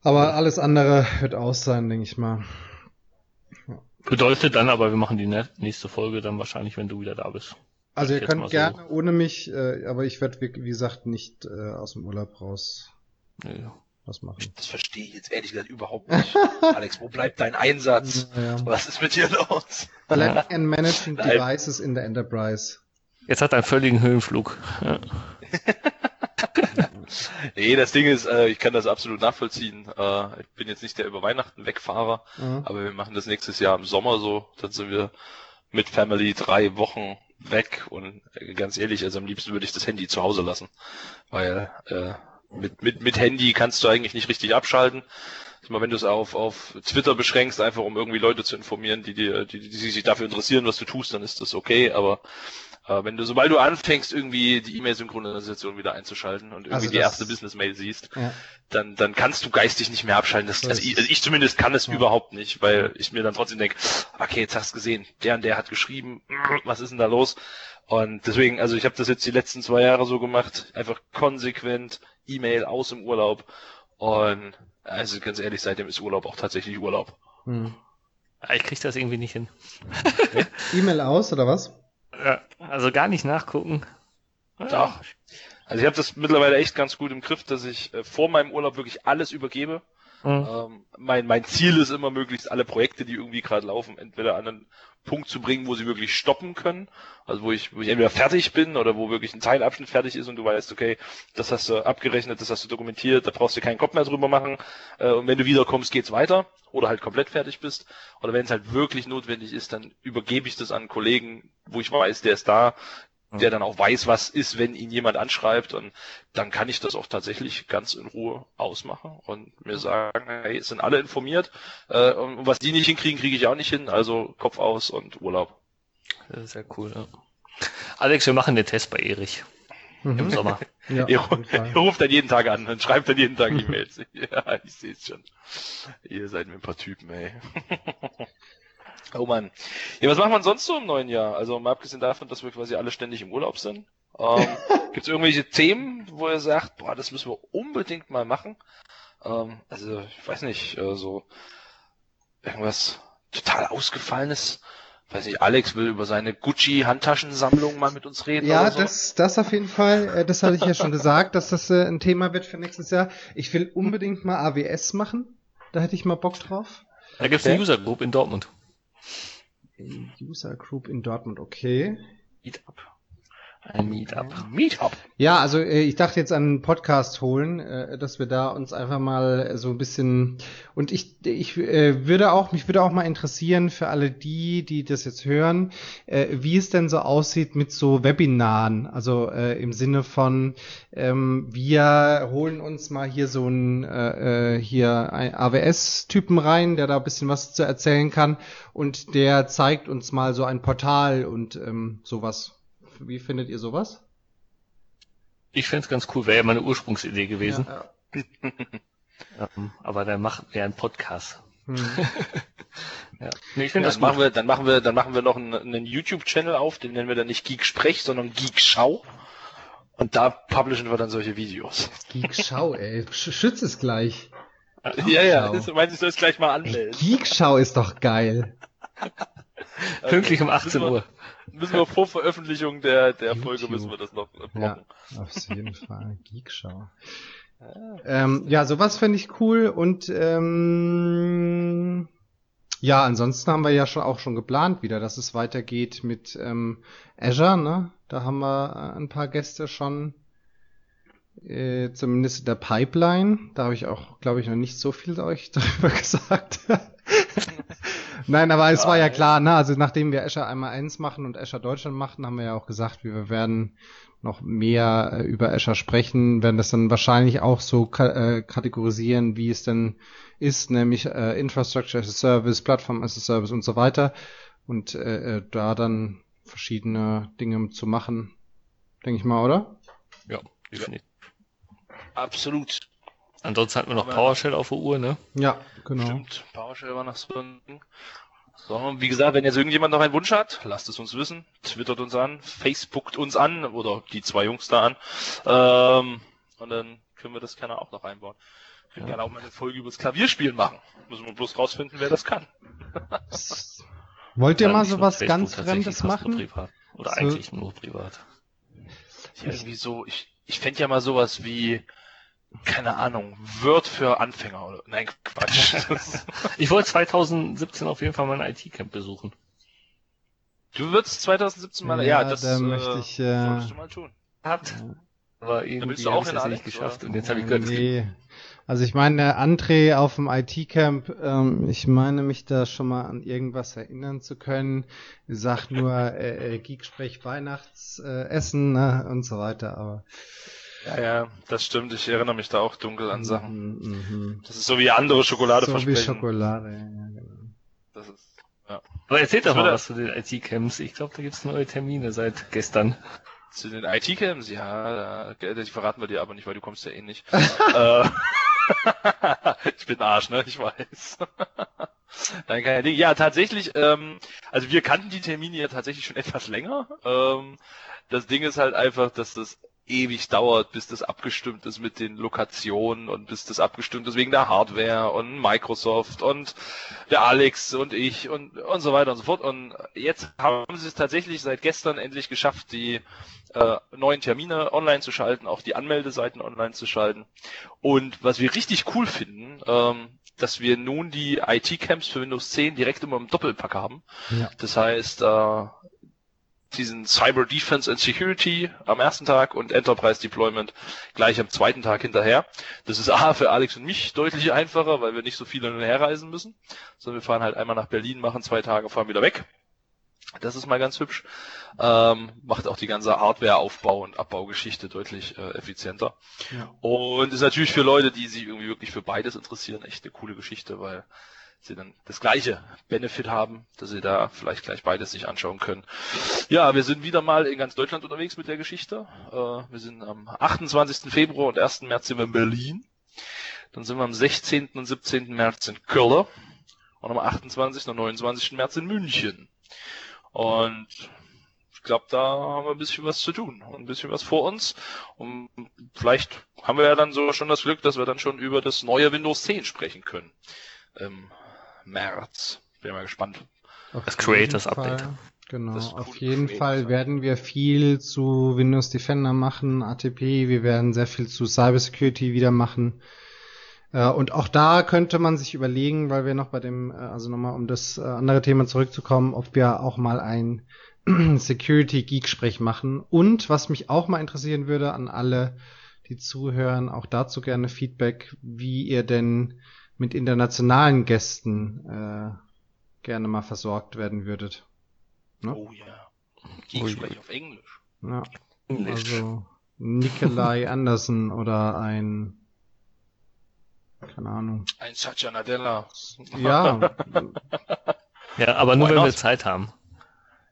Aber alles andere wird aus sein, denke ich mal. Ja. Bedeutet dann aber, wir machen die nächste Folge dann wahrscheinlich, wenn du wieder da bist. Also ihr könnt gerne so. ohne mich, äh, aber ich werde wie gesagt nicht äh, aus dem Urlaub raus. Nee was machen. Das verstehe ich jetzt ehrlich gesagt überhaupt nicht. Alex, wo bleibt dein Einsatz? Ja. Was ist mit dir los? Planning and Managing Devices in der Enterprise. Jetzt hat er einen völligen Höhenflug. Ja. nee, das Ding ist, äh, ich kann das absolut nachvollziehen. Äh, ich bin jetzt nicht der über Weihnachten Wegfahrer, mhm. aber wir machen das nächstes Jahr im Sommer so. Dann sind wir mit Family drei Wochen weg und äh, ganz ehrlich, also am liebsten würde ich das Handy zu Hause lassen, weil äh, mit, mit, mit Handy kannst du eigentlich nicht richtig abschalten. Ich meine, wenn du es auf, auf Twitter beschränkst, einfach um irgendwie Leute zu informieren, die, die, die, die sich dafür interessieren, was du tust, dann ist das okay, aber äh, wenn du, sobald du anfängst, irgendwie die E-Mail-Synchronisation wieder einzuschalten und irgendwie also die erste Business-Mail siehst, ja. dann, dann kannst du geistig nicht mehr abschalten. Das, also, ich, also ich zumindest kann es ja. überhaupt nicht, weil ich mir dann trotzdem denke, okay, jetzt hast du gesehen, der und der hat geschrieben, was ist denn da los? Und deswegen, also ich habe das jetzt die letzten zwei Jahre so gemacht, einfach konsequent E-Mail aus dem Urlaub und also ganz ehrlich, seitdem ist Urlaub auch tatsächlich Urlaub. Hm. Ich krieg das irgendwie nicht hin. E-Mail aus oder was? Ja, also gar nicht nachgucken. Doch. Also ich habe das mittlerweile echt ganz gut im Griff, dass ich äh, vor meinem Urlaub wirklich alles übergebe. Mhm. Ähm, mein, mein Ziel ist immer möglichst alle Projekte, die irgendwie gerade laufen, entweder an einen Punkt zu bringen, wo sie wirklich stoppen können. Also wo ich, wo ich entweder fertig bin oder wo wirklich ein Teilabschnitt fertig ist und du weißt, okay, das hast du abgerechnet, das hast du dokumentiert, da brauchst du keinen Kopf mehr drüber machen. Äh, und wenn du wiederkommst, geht's weiter oder halt komplett fertig bist. Oder wenn es halt wirklich notwendig ist, dann übergebe ich das an einen Kollegen, wo ich weiß, der ist da, der dann auch weiß, was ist, wenn ihn jemand anschreibt und dann kann ich das auch tatsächlich ganz in Ruhe ausmachen und mir sagen, hey, sind alle informiert äh, und was die nicht hinkriegen, kriege ich auch nicht hin, also Kopf aus und Urlaub. Sehr cool, ja. Alex, wir machen den Test bei Erich. Mhm. Im Sommer. ja, ihr, ihr, ruft dann jeden Tag an und schreibt dann jeden Tag E-Mails. ja, ich sehe es schon. Ihr seid mir ein paar Typen, ey. Oh Mann. Ja, was machen wir sonst so im neuen Jahr? Also mal abgesehen davon, dass wir quasi alle ständig im Urlaub sind. Ähm, Gibt es irgendwelche Themen, wo ihr sagt, boah, das müssen wir unbedingt mal machen? Ähm, also, ich weiß nicht, äh, so irgendwas total ausgefallenes. Weiß nicht, Alex will über seine Gucci-Handtaschensammlung mal mit uns reden. Ja, so. das, das auf jeden Fall. Äh, das hatte ich ja schon gesagt, dass das äh, ein Thema wird für nächstes Jahr. Ich will unbedingt mal AWS machen. Da hätte ich mal Bock drauf. Da gibt's eine User Group in Dortmund. User Group in Dortmund, okay. Meetup. Ein Meetup. Meetup. Ja, also äh, ich dachte jetzt an einen Podcast holen, äh, dass wir da uns einfach mal so ein bisschen und ich ich äh, würde auch mich würde auch mal interessieren für alle die, die das jetzt hören, wie es denn so aussieht mit so Webinaren, also im Sinne von ähm, wir holen uns mal hier so einen hier ein AWS-Typen rein, der da ein bisschen was zu erzählen kann und der zeigt uns mal so ein Portal und ähm, sowas. Wie findet ihr sowas? Ich fände es ganz cool, wäre ja meine Ursprungsidee gewesen. Ja, ja. aber dann machen wir einen Podcast. Hm. ja. nee, ich finde ja, das machen wir, dann machen wir, dann machen wir noch einen, einen YouTube-Channel auf, den nennen wir dann nicht Geek Sprech, sondern Geek Schau. Und da publishen wir dann solche Videos. Geek Schau, ey. Schütz es gleich. ja, ja, das meinst du, soll es gleich mal anmelden. Geek Schau ist doch geil. Pünktlich um 18 Uhr müssen wir vor Veröffentlichung der, der Folge müssen wir das noch blocken. Ja, auf jeden Fall. Geekshow. Ähm, ja, sowas fände ich cool und ähm, ja, ansonsten haben wir ja schon auch schon geplant wieder, dass es weitergeht mit ähm, Azure, ne? Da haben wir ein paar Gäste schon äh, zumindest in der Pipeline. Da habe ich auch, glaube ich, noch nicht so viel euch darüber gesagt. Nein, aber es war ja klar, ne? Also nachdem wir Azure einmal eins machen und Azure Deutschland machen, haben wir ja auch gesagt, wir werden noch mehr äh, über Azure sprechen, werden das dann wahrscheinlich auch so ka äh, kategorisieren, wie es denn ist, nämlich äh, Infrastructure as a Service, Plattform as a Service und so weiter. Und äh, äh da dann verschiedene Dinge zu machen, denke ich mal, oder? Ja, definitiv. Absolut. Ansonsten hatten wir noch PowerShell auf der Uhr, ne? Ja, genau. Stimmt, PowerShell war noch so ein Ding. So, wie gesagt, wenn jetzt irgendjemand noch einen Wunsch hat, lasst es uns wissen. Twittert uns an, Facebookt uns an oder die zwei Jungs da an. Ähm, und dann können wir das gerne auch noch einbauen. Wir können ja. gerne auch mal eine Folge über das Klavierspielen machen. Müssen wir bloß rausfinden, wer das kann. Wollt ihr mal sowas ganz Fremdes machen? Privat. Oder so. eigentlich nur privat. Ja, irgendwie so, ich, ich fände ja mal sowas wie keine Ahnung, Word für Anfänger oder nein, Quatsch. ich wollte 2017 auf jeden Fall mein IT-Camp besuchen. Du würdest 2017 mal, ja, ja das da äh, möchte ich, äh, du mal tun. Hat. Aber irgendwie du auch in Alex, nicht geschafft oder? und jetzt habe ich gehört, nee. Also ich meine, André auf dem IT-Camp, ähm, ich meine mich da schon mal an irgendwas erinnern zu können. Sagt nur äh, äh, Geeksprech Weihnachtsessen äh, ne, und so weiter, aber ja, ja, das stimmt. Ich erinnere mich da auch dunkel an Sachen. Mhm, mh. Das ist so wie andere Schokolade so versprechen. So wie Schokolade, ja, genau. Das ist, ja. Aber erzähl doch mal was zu den IT-Camps. Ich glaube, da gibt's neue Termine seit gestern. Zu den IT-Camps? Ja, die verraten wir dir aber nicht, weil du kommst ja eh nicht. Äh, ich bin Arsch, ne? Ich weiß. Nein, kein Ding. Ja, tatsächlich, ähm, also wir kannten die Termine ja tatsächlich schon etwas länger. Ähm, das Ding ist halt einfach, dass das ewig dauert, bis das abgestimmt ist mit den Lokationen und bis das abgestimmt ist wegen der Hardware und Microsoft und der Alex und ich und, und so weiter und so fort. Und jetzt haben sie es tatsächlich seit gestern endlich geschafft, die äh, neuen Termine online zu schalten, auch die Anmeldeseiten online zu schalten. Und was wir richtig cool finden, ähm, dass wir nun die IT-Camps für Windows 10 direkt immer im Doppelpack haben. Ja. Das heißt, äh, diesen Cyber Defense and Security am ersten Tag und Enterprise Deployment gleich am zweiten Tag hinterher. Das ist A für Alex und mich deutlich einfacher, weil wir nicht so viel hin und her reisen müssen, sondern wir fahren halt einmal nach Berlin, machen zwei Tage, fahren wieder weg. Das ist mal ganz hübsch. Ähm, macht auch die ganze Hardware-Aufbau- und Abbaugeschichte deutlich äh, effizienter. Ja. Und ist natürlich für Leute, die sich irgendwie wirklich für beides interessieren, echt eine coole Geschichte, weil sie dann das gleiche Benefit haben, dass sie da vielleicht gleich beides sich anschauen können. Ja, wir sind wieder mal in ganz Deutschland unterwegs mit der Geschichte. Äh, wir sind am 28. Februar und 1. März sind wir in Berlin. Dann sind wir am 16. und 17. März in Köln und am 28. und 29. März in München. Und ich glaube, da haben wir ein bisschen was zu tun und ein bisschen was vor uns. Und vielleicht haben wir ja dann so schon das Glück, dass wir dann schon über das neue Windows 10 sprechen können. Ähm, März. Bin mal gespannt. Auf das Creators Update. Genau, auf jeden Fall werden wir viel zu Windows Defender machen, ATP, wir werden sehr viel zu Cybersecurity wieder machen. Äh, und auch da könnte man sich überlegen, weil wir noch bei dem, äh, also nochmal um das äh, andere Thema zurückzukommen, ob wir auch mal ein Security Geek Sprech machen. Und was mich auch mal interessieren würde an alle, die zuhören, auch dazu gerne Feedback, wie ihr denn mit internationalen Gästen äh, gerne mal versorgt werden würdet. Ne? Oh ja. Ich oh, spreche auf Englisch. Ja. Englisch. Also Nikolai Anderson oder ein keine Ahnung. Ein Satya Nadella. Ja. ja, aber nur Why wenn not? wir Zeit haben.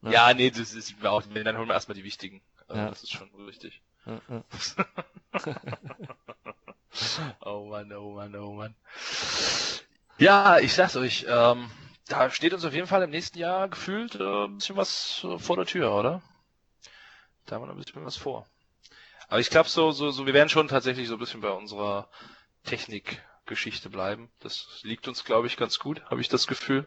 Ne? Ja, nee, das ist auch, dann holen wir erstmal die wichtigen. Also, ja. Das ist schon richtig. Ja, ja. oh Mann, oh Mann, oh Mann. Ja, ich sag's euch, ähm, da steht uns auf jeden Fall im nächsten Jahr gefühlt äh, ein bisschen was äh, vor der Tür, oder? Da haben wir noch ein bisschen was vor. Aber ich glaube so, so, so, wir werden schon tatsächlich so ein bisschen bei unserer Technik Geschichte bleiben. Das liegt uns, glaube ich, ganz gut, habe ich das Gefühl.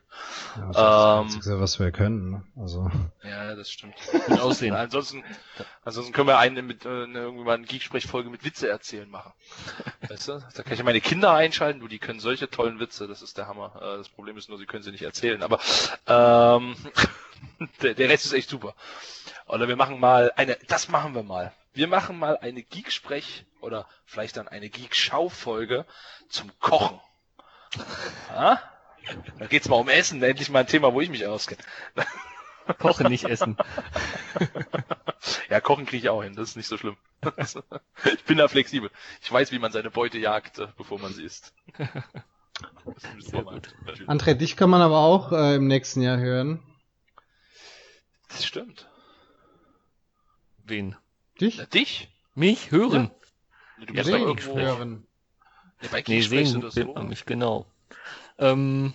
Ja, das ähm, ist das Einzige, was wir können. Ne? Also. Ja, das stimmt. Mit Aussehen. ansonsten, ansonsten können wir einen mit äh, ne, irgendwie mal eine Geeksprechfolge mit Witze erzählen machen. Weißt du? Da kann ich meine Kinder einschalten, du, die können solche tollen Witze, das ist der Hammer. Äh, das Problem ist nur, sie können sie nicht erzählen. Aber ähm, der, der Rest ist echt super. Oder wir machen mal eine, das machen wir mal. Wir machen mal eine Geeksprech oder vielleicht dann eine Geek-Schau-Folge zum Kochen. Ja? Da geht's mal um Essen, endlich mal ein Thema, wo ich mich auskenne. Kochen, nicht essen. ja, kochen kriege ich auch hin, das ist nicht so schlimm. ich bin da flexibel. Ich weiß, wie man seine Beute jagt, äh, bevor man sie isst. Sehr gut. André, dich kann man aber auch äh, im nächsten Jahr hören. Das stimmt. Wen? Dich? Na, dich? Mich hören. Ja. Du bist ja, irgendwo hören. Ja, bei nee, sehen das so. mich, genau. Ähm,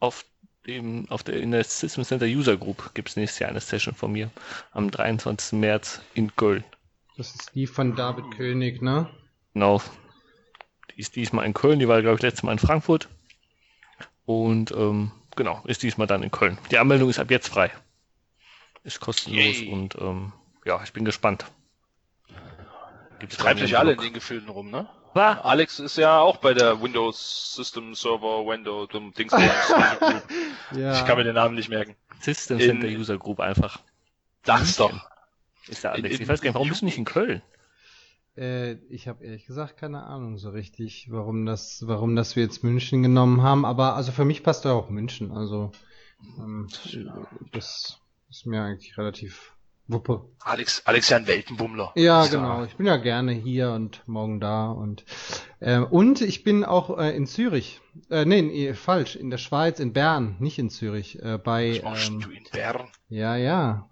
auf dem, auf der, in der System Center User Group gibt es nächstes Jahr eine Session von mir am 23. März in Köln. Das ist die von David König, ne? Genau. Die ist diesmal in Köln, die war, glaube ich, letztes Mal in Frankfurt. Und ähm, genau, ist diesmal dann in Köln. Die Anmeldung ist ab jetzt frei. Ist kostenlos Yay. und ähm, ja, ich bin gespannt. Gibt's treibt sich alle in den Gefilden rum, ne? Was? Alex ist ja auch bei der Windows System Server Windows Dings. ja. Ich kann mir den Namen nicht merken. System Center in... User Group einfach. Sag's doch. Ist der Alex. In, in, ich weiß gar nicht, warum bist du nicht in Köln? Äh, ich habe ehrlich gesagt keine Ahnung so richtig, warum das, warum das wir jetzt München genommen haben. Aber also für mich passt ja auch München. Also ähm, das ist mir eigentlich relativ wuppe. Alex, Alex ja ein Weltenbummler. Ja, genau. Ich bin ja gerne hier und morgen da und äh, und ich bin auch äh, in Zürich. Äh, nee, falsch, in der Schweiz, in Bern, nicht in Zürich. Äh, bei Was machst ähm, du in Bern? ja, ja.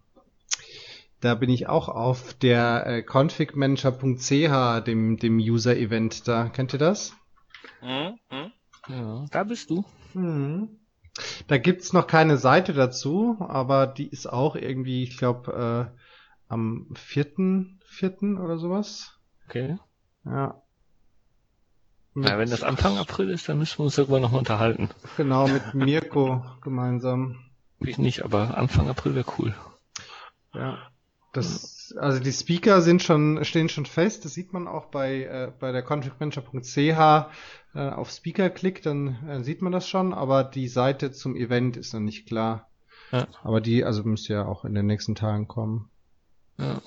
Da bin ich auch auf der äh, configmanager.ch, dem, dem User-Event da. Kennt ihr das? Hm? Hm? Ja, da bist du. Mhm. Da gibt's noch keine Seite dazu, aber die ist auch irgendwie, ich glaube, äh, am vierten, vierten oder sowas. Okay. Ja. Ja, wenn das Anfang April ist, dann müssen wir uns darüber noch mal unterhalten. Genau, mit Mirko gemeinsam. Ich nicht, aber Anfang April wäre cool. Ja. Das, also die Speaker sind schon, stehen schon fest. Das sieht man auch bei, äh, bei der configmanager.ch äh, auf Speaker klickt, dann äh, sieht man das schon, aber die Seite zum Event ist noch nicht klar. Ja. Aber die, also müsste ja auch in den nächsten Tagen kommen. Ja.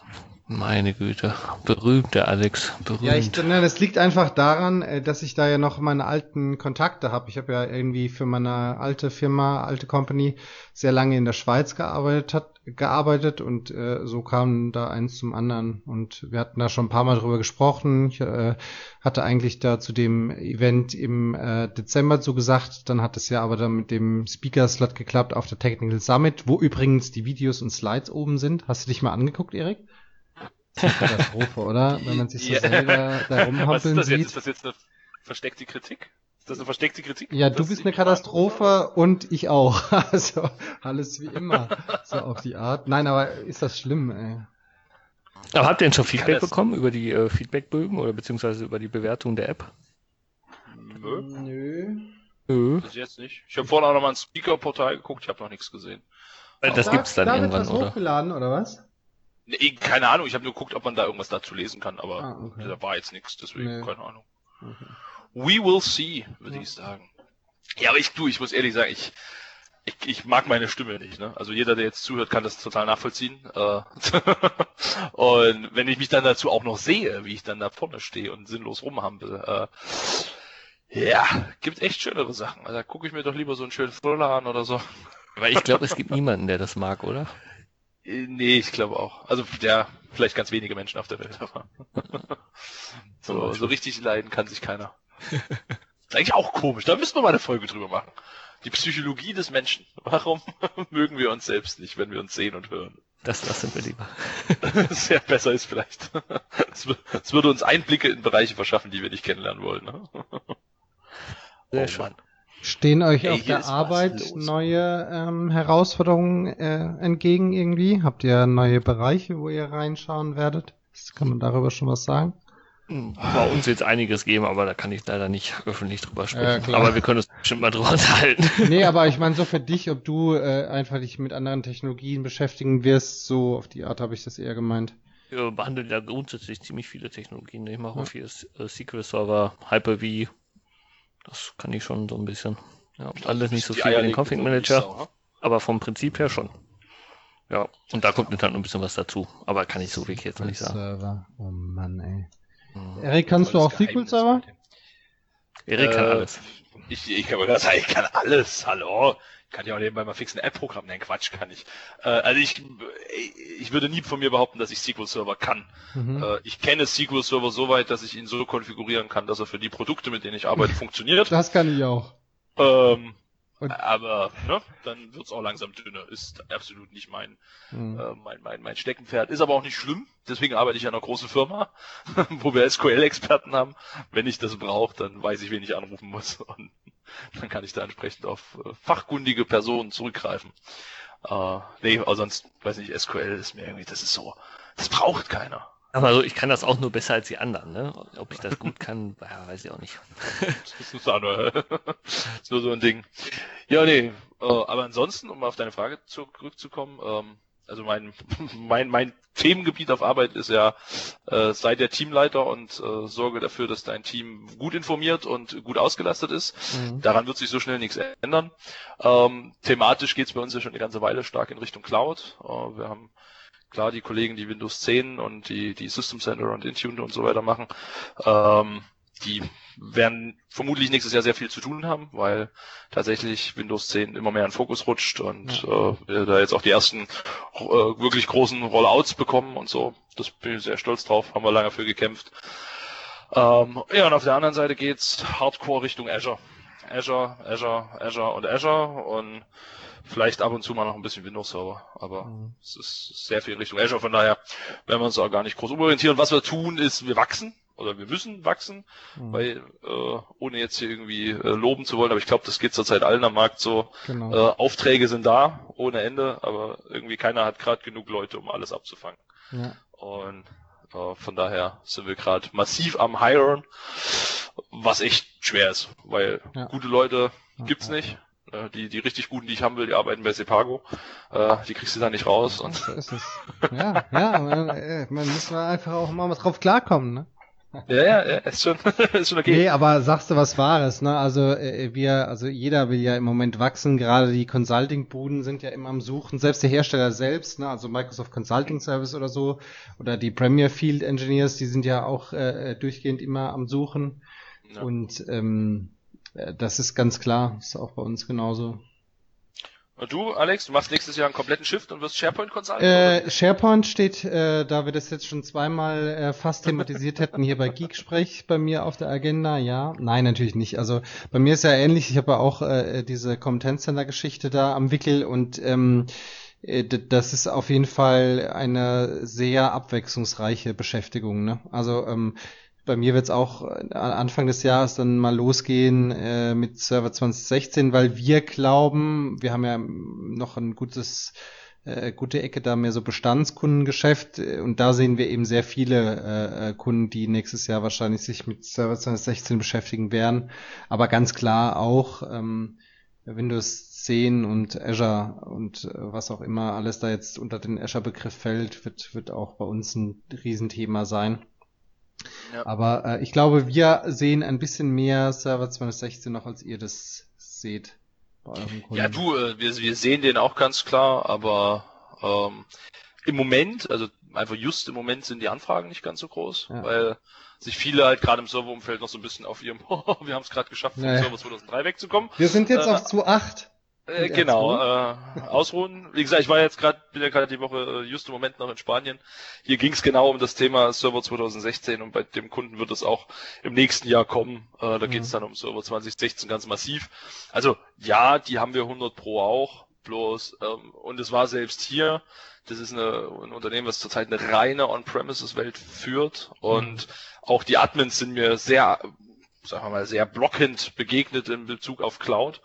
Meine Güte. Berühmt, der Alex. Berühmt. Ja, ich, ne, das liegt einfach daran, äh, dass ich da ja noch meine alten Kontakte habe. Ich habe ja irgendwie für meine alte Firma, alte Company, sehr lange in der Schweiz gearbeitet, hat, gearbeitet und äh, so kam da eins zum anderen. Und wir hatten da schon ein paar Mal drüber gesprochen. Ich äh, hatte eigentlich da zu dem Event im äh, Dezember zugesagt. Dann hat es ja aber dann mit dem Speaker-Slot geklappt auf der Technical Summit, wo übrigens die Videos und Slides oben sind. Hast du dich mal angeguckt, Erik? Das ist eine Katastrophe, oder? Wenn man sich so Ja. selber da Was ist rumhampeln das jetzt? sieht. Ist das jetzt eine versteckte Kritik? Ist das eine versteckte Kritik? Ja, du Das bist ist eine Katastrophe und ich auch. Also alles wie immer. So auf die Art. Nein, aber ist das schlimm, ey. Aber habt ihr denn schon Feedback das- bekommen über die äh, Feedbackbögen oder beziehungsweise über die Bewertung der App? Nö, Nö. Nö. bis jetzt nicht. Ich habe vorhin auch noch mal ein Speaker-Portal geguckt, ich habe noch nichts gesehen. Äh, Das Da- gibt's dann da irgendwann, wird was oder? hochgeladen, oder was? Nee, keine Ahnung, ich habe nur geguckt, ob man da irgendwas dazu lesen kann, aber Ah, okay. da war jetzt nichts, deswegen Nee. keine Ahnung. Okay. We will see, würde Ja. ich sagen. Ja, aber ich du, ich muss ehrlich sagen, ich, ich, ich mag meine Stimme nicht. Ne? Also jeder, der jetzt zuhört, kann das total nachvollziehen. Äh, und wenn ich mich dann dazu auch noch sehe, wie ich dann da vorne stehe und sinnlos rumhampel, äh, ja, gibt echt schönere Sachen. Also da gucke ich mir doch lieber so einen schönen Thriller an oder so. Weil ich glaube, es gibt niemanden, der das mag, oder? Äh, Nee, ich glaube auch. Also ja, vielleicht ganz wenige Menschen auf der Welt, aber so, so richtig leiden kann sich keiner. ist eigentlich auch komisch. Da müssen wir mal eine Folge drüber machen. Die Psychologie des Menschen. Warum mögen wir uns selbst nicht, wenn wir uns sehen und hören? Das lassen wir lieber. Sehr besser ist vielleicht. Es wür- es würde uns Einblicke in Bereiche verschaffen, die wir nicht kennenlernen wollen. Ne? Sehr Oh schön. Mann. Stehen euch auf der Arbeit neue ähm, Herausforderungen äh, entgegen irgendwie? Habt ihr neue Bereiche, wo ihr reinschauen werdet? Kann man darüber schon was sagen? Hm, Bei uns wird es einiges geben, aber da kann ich leider nicht öffentlich drüber sprechen. klar. aber wir können uns bestimmt mal drüber unterhalten. Nee, aber ich meine so für dich, ob du äh, einfach dich mit anderen Technologien beschäftigen wirst, so auf die Art habe ich das eher gemeint. Wir behandeln ja grundsätzlich ziemlich viele Technologien. Ich mache Ja. auch viel äh, SQL-Server, Hyper-V. Das kann ich schon so ein bisschen. Ja, alles nicht so viel wie den Config Manager, ne? aber vom Prinzip her schon. Ja, und da kommt dann halt noch ein bisschen was dazu. Aber kann ich so wirklich jetzt noch nicht sagen. Server. Oh Mann, ey. Hm. Erik, kannst du auch mit dem. Erik kann Äh, alles. Ich, ich kann mal sagen, ich kann alles. Hallo. Ich kann ja auch nebenbei mal fix ein App-Programm. Nein, Quatsch, kann ich. Äh, also ich, ich würde nie von mir behaupten, dass ich SQL-Server kann. Mhm. Äh, ich kenne SQL-Server so weit, dass ich ihn so konfigurieren kann, dass er für die Produkte, mit denen ich arbeite, funktioniert. Das kann ich auch. Ähm, Und- aber ne, dann wird's auch langsam dünner. Ist absolut nicht mein, Mhm. äh, mein, mein, mein Steckenpferd. Ist aber auch nicht schlimm. Deswegen arbeite ich an einer großen Firma, wo wir SQL-Experten haben. Wenn ich das brauche, dann weiß ich, wen ich anrufen muss. Und dann kann ich da entsprechend auf äh, fachkundige Personen zurückgreifen. Äh, nee, aber sonst, weiß nicht, SQL ist mir irgendwie, das ist so, das braucht keiner. Aber also ich kann das auch nur besser als die anderen, ne? Ob ich das gut kann, weiß ich auch nicht. Das ist auch nur, so ein Ding. Ja, nee, äh, aber ansonsten, um auf deine Frage zurückzukommen, ähm, also mein, mein, mein Themengebiet auf Arbeit ist ja, äh, sei der Teamleiter und äh, sorge dafür, dass dein Team gut informiert und gut ausgelastet ist. Mhm. Daran wird sich so schnell nichts ändern. Ähm, thematisch geht es bei uns ja schon eine ganze Weile stark in Richtung Cloud. Äh, wir haben klar, die Kollegen, die Windows 10 und die, die System Center und Intune und so weiter machen, ähm, die werden vermutlich nächstes Jahr sehr viel zu tun haben, weil tatsächlich Windows 10 immer mehr in Fokus rutscht und ja. äh, wir da jetzt auch die ersten äh, wirklich großen Rollouts bekommen und so. Das bin ich sehr stolz drauf, haben wir lange für gekämpft. Ähm, ja, und auf der anderen Seite geht's Hardcore Richtung Azure. Azure, Azure, Azure und Azure und vielleicht ab und zu mal noch ein bisschen Windows Server, aber mhm. es ist sehr viel Richtung Azure, von daher werden wir uns da gar nicht groß umorientieren. Was wir tun, ist, wir wachsen oder wir müssen wachsen, mhm. weil äh, ohne jetzt hier irgendwie äh, loben zu wollen, aber ich glaube, das geht zurzeit allen am Markt so. Genau. Äh, Aufträge sind da ohne Ende, aber irgendwie keiner hat gerade genug Leute, um alles abzufangen. Ja. Und äh, von daher sind wir gerade massiv am Hiren, was echt schwer ist, weil ja. gute Leute gibt's ja, nicht. Äh, die, die richtig guten, die ich haben will, die arbeiten bei Sepago. Äh, die kriegst du da nicht raus. Und so ist es. Ja, ja, man, äh, man muss einfach auch mal drauf klarkommen, ne? Ja, ja, ja, ist schon, ist schon okay. Nee, aber sagst du was Wahres, ne? Also äh, wir, also jeder will ja im Moment wachsen, gerade die Consulting-Buden sind ja immer am Suchen, selbst der Hersteller selbst, ne? Also Microsoft Consulting Service oder so, oder die Premier Field Engineers, die sind ja auch äh, durchgehend immer am Suchen. Ja. Und ähm, äh, das ist ganz klar, ist auch bei uns genauso. Und du, Alex, du machst nächstes Jahr einen kompletten Shift und wirst SharePoint Consultant? Äh, SharePoint steht, äh, da wir das jetzt schon zweimal äh, fast thematisiert hätten, hier bei Geeksprech bei mir auf der Agenda, ja. Nein, natürlich nicht. Also bei mir ist ja ähnlich, ich habe ja auch äh, diese Kompetenzcenter-Geschichte da am Wickel und ähm, äh, das ist auf jeden Fall eine sehr abwechslungsreiche Beschäftigung. Ne? Also ähm, bei mir wird es auch äh, Anfang des Jahres dann mal losgehen äh, mit Server 2016, weil wir glauben, wir haben ja noch ein gutes äh, gute Ecke da mehr so Bestandskundengeschäft äh, und da sehen wir eben sehr viele äh, äh Kunden, die nächstes Jahr wahrscheinlich sich mit Server 2016 beschäftigen werden, aber ganz klar auch ähm, Windows 10 und Azure und was auch immer alles da jetzt unter den Azure-Begriff fällt, wird, wird auch bei uns ein Riesenthema sein. Ja. Aber äh, ich glaube, wir sehen ein bisschen mehr Server 2016 noch, als ihr das seht. Bei euren Kunden. Ja, du, äh, wir, wir sehen den auch ganz klar, aber ähm, im Moment, also einfach just im Moment sind die Anfragen nicht ganz so groß, ja. weil sich viele halt gerade im Serverumfeld noch so ein bisschen auf ihrem, wir haben es gerade geschafft, vom Server 2003 wegzukommen. Wir sind jetzt äh, auf 2.8. Äh, genau, äh, ausruhen. Wie gesagt, ich war jetzt gerade, bin ja gerade die Woche äh, just im Moment noch in Spanien. Hier ging es genau um das Thema Server 2016 und bei dem Kunden wird es auch im nächsten Jahr kommen. Äh, da mhm. geht es dann um Server 2016 ganz massiv. Also ja, die haben wir 100 Pro auch, bloß ähm, und es war selbst hier. Das ist eine, ein Unternehmen, was zurzeit eine reine On-Premises-Welt führt und mhm. auch die Admins sind mir sehr, sagen wir mal, sehr blockend begegnet in Bezug auf Cloud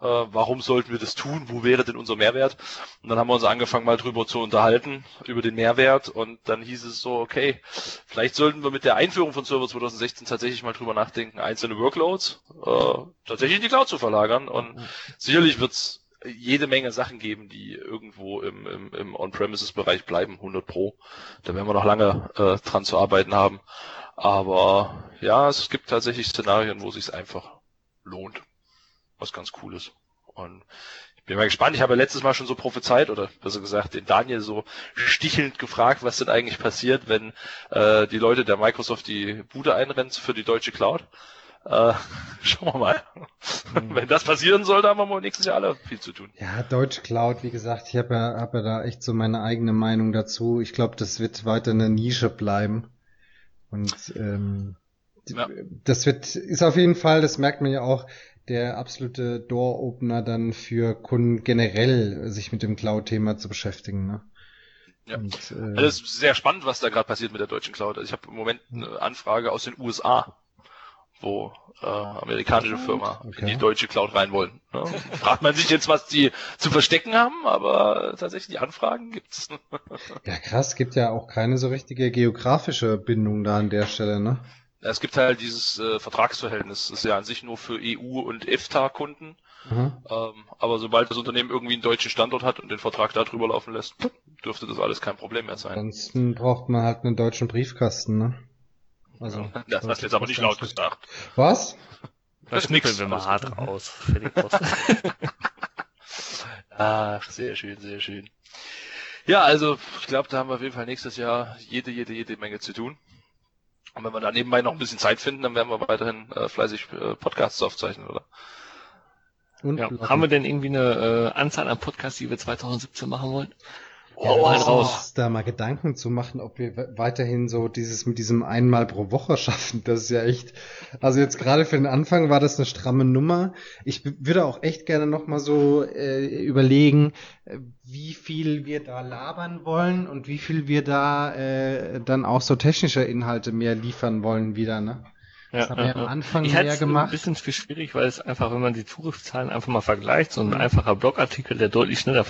äh, warum sollten wir das tun, wo wäre denn unser Mehrwert? Und dann haben wir uns angefangen mal drüber zu unterhalten, über den Mehrwert und dann hieß es so, okay, vielleicht sollten wir mit der Einführung von Server 2016 tatsächlich mal drüber nachdenken, einzelne Workloads äh, tatsächlich in die Cloud zu verlagern und sicherlich wird's jede Menge Sachen geben, die irgendwo im, im, im On-Premises-Bereich bleiben, 100 Pro. Da werden wir noch lange äh, dran zu arbeiten haben. Aber ja, es gibt tatsächlich Szenarien, wo es sich einfach lohnt was ganz cool ist. Und ich bin mal gespannt. Ich habe letztes Mal schon so prophezeit oder besser gesagt den Daniel so stichelnd gefragt, was denn eigentlich passiert, wenn äh, die Leute der Microsoft die Bude einrennt für die deutsche Cloud. Äh, schauen wir mal. Mhm. Wenn das passieren sollte, haben wir nächstes Jahr alle viel zu tun. Ja, Deutsche Cloud, wie gesagt, ich habe ja, hab ja da echt so meine eigene Meinung dazu. Ich glaube, das wird weiter eine Nische bleiben. Und ähm, ja. das wird, ist auf jeden Fall, das merkt man ja auch, der absolute Door-Opener dann für Kunden generell, sich mit dem Cloud-Thema zu beschäftigen. Ne? Ja. Und, äh, also das ist sehr spannend, was da gerade passiert mit der deutschen Cloud. Also ich habe im Moment eine Anfrage aus den USA, wo äh, amerikanische Firma okay. in die deutsche Cloud rein wollen. Ne? Fragt man sich jetzt, was die zu verstecken haben, aber tatsächlich die Anfragen gibt's. ja, krass, gibt ja auch keine so richtige geografische Bindung da an der Stelle, ne? Es gibt halt dieses äh, Vertragsverhältnis, das ist ja an sich nur für EU- und EFTA-Kunden. Mhm. Ähm, aber sobald das Unternehmen irgendwie einen deutschen Standort hat und den Vertrag da drüber laufen lässt, dürfte das alles kein Problem mehr sein. Ansonsten braucht man halt einen deutschen Briefkasten, ne? Also, das hast du jetzt aber nicht laut gesagt. Was? Das, das nichts wir mal hart raus. Ach, sehr schön, sehr schön. Ja, also ich glaube, da haben wir auf jeden Fall nächstes Jahr jede, jede, jede Menge zu tun. Und wenn wir da nebenbei noch ein bisschen Zeit finden, dann werden wir weiterhin äh, fleißig äh, Podcasts aufzeichnen, oder? Und ja. Haben wir denn irgendwie eine äh, Anzahl an Podcasts, die wir 2017 machen wollen? Ja, oh, halt raus. da mal Gedanken zu machen, ob wir weiterhin so dieses mit diesem einmal pro Woche schaffen. Das ist ja echt, also jetzt gerade für den Anfang war das eine stramme Nummer. Ich würde auch echt gerne noch mal so äh, überlegen, äh, wie viel wir da labern wollen und wie viel wir da äh, dann auch so technische Inhalte mehr liefern wollen wieder, ne? Das ja, haben wir am Anfang ich mehr gemacht. ein bisschen viel schwierig, weil es einfach, wenn man die Zugriffszahlen einfach mal vergleicht, so ein mhm. einfacher Blogartikel, der deutlich schneller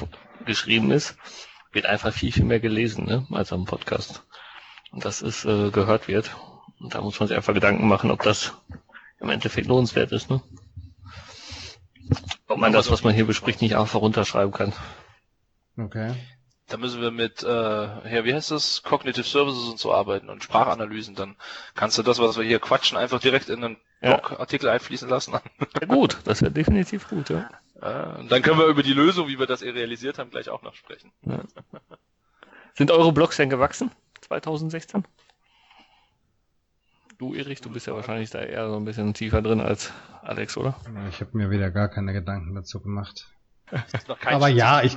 geschrieben ist, wird einfach viel, viel mehr gelesen, ne, als am Podcast. Und das ist, äh, gehört wird. Und da muss man sich einfach Gedanken machen, ob das im Endeffekt lohnenswert ist, ne? Ob man das, was man hier bespricht, nicht einfach runterschreiben kann. Okay. Da müssen wir mit, äh, ja, wie heißt das, Cognitive Services und so arbeiten und Sprachanalysen. Dann kannst du das, was wir hier quatschen, einfach direkt in einen Blogartikel ja. einfließen lassen. Ja, gut, das wäre definitiv gut, ja. Und dann können wir über die Lösung, wie wir das realisiert haben, gleich auch noch sprechen. Ja. Sind eure Blogs denn gewachsen 2016? Du, Erich, du bist ja wahrscheinlich da eher so ein bisschen tiefer drin als Alex, oder? Ich habe mir wieder gar keine Gedanken dazu gemacht. Aber ja, ich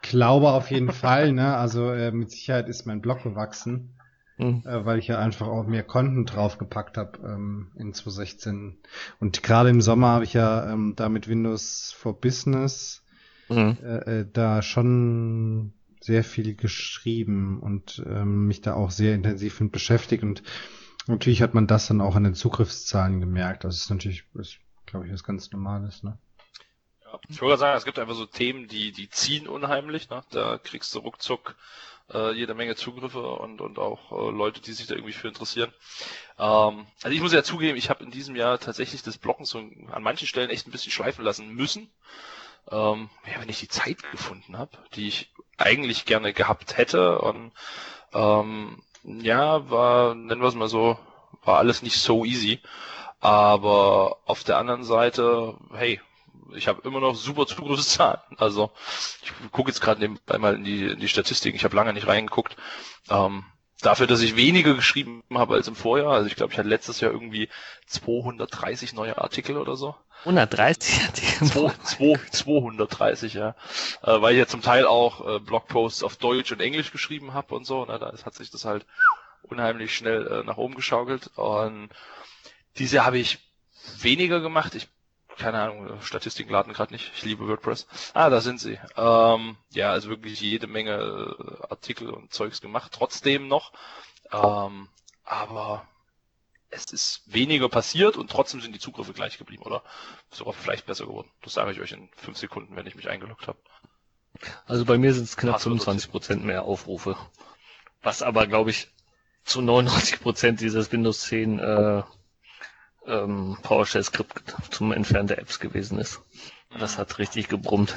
glaube auf jeden Fall, ne? Also äh, mit Sicherheit ist mein Blog gewachsen. Mhm. Äh, weil ich ja einfach auch mehr Content draufgepackt habe ähm, in 2016. Und gerade im Sommer habe ich ja ähm, da mit Windows for Business mhm. äh, äh, da schon sehr viel geschrieben und ähm, mich da auch sehr intensiv mit beschäftigt. Und natürlich hat man das dann auch an den Zugriffszahlen gemerkt. Das ist natürlich, glaube ich, was ganz Normales, ne? Ich wollte sagen, es gibt einfach so Themen, die, die ziehen unheimlich. Ne? Da kriegst du ruckzuck äh, jede Menge Zugriffe und, und auch äh, Leute, die sich da irgendwie für interessieren. Ähm, also ich muss ja zugeben, ich habe in diesem Jahr tatsächlich das Blocken so an manchen Stellen echt ein bisschen schleifen lassen müssen. Ähm, ja, wenn ich die Zeit gefunden habe, die ich eigentlich gerne gehabt hätte. Und ähm, ja, war, nennen wir es mal so, war alles nicht so easy. Aber auf der anderen Seite, hey, ich habe immer noch super Zugriffszahlen. Also ich gucke jetzt gerade nebenbei mal in die, in die Statistiken. Ich habe lange nicht reingeguckt. Ähm, dafür, dass ich weniger geschrieben habe als im Vorjahr. Also ich glaube, ich hatte letztes Jahr irgendwie 230 neue Artikel oder so. 130 Artikel? 2, 230, ja. Äh, weil ich ja zum Teil auch äh, Blogposts auf Deutsch und Englisch geschrieben habe und so. Ne? Da hat sich das halt unheimlich schnell äh, nach oben geschaukelt. Und dieses Jahr habe ich weniger gemacht. Ich keine Ahnung, Statistiken laden gerade nicht. Ich liebe WordPress. Ah, da sind sie. Ähm, ja, also wirklich jede Menge äh, Artikel und Zeugs gemacht, trotzdem noch. Ähm, aber es ist weniger passiert und trotzdem sind die Zugriffe gleich geblieben, oder? Sogar vielleicht besser geworden. Das sage ich euch in fünf Sekunden, wenn ich mich eingeloggt habe. Also bei mir sind es knapp 25 Prozent mehr Aufrufe. Was aber, glaube ich, zu 99 Prozent dieses Windows 10 äh, ähm, PowerShell-Skript zum Entfernen der Apps gewesen ist. Das hat richtig gebrummt.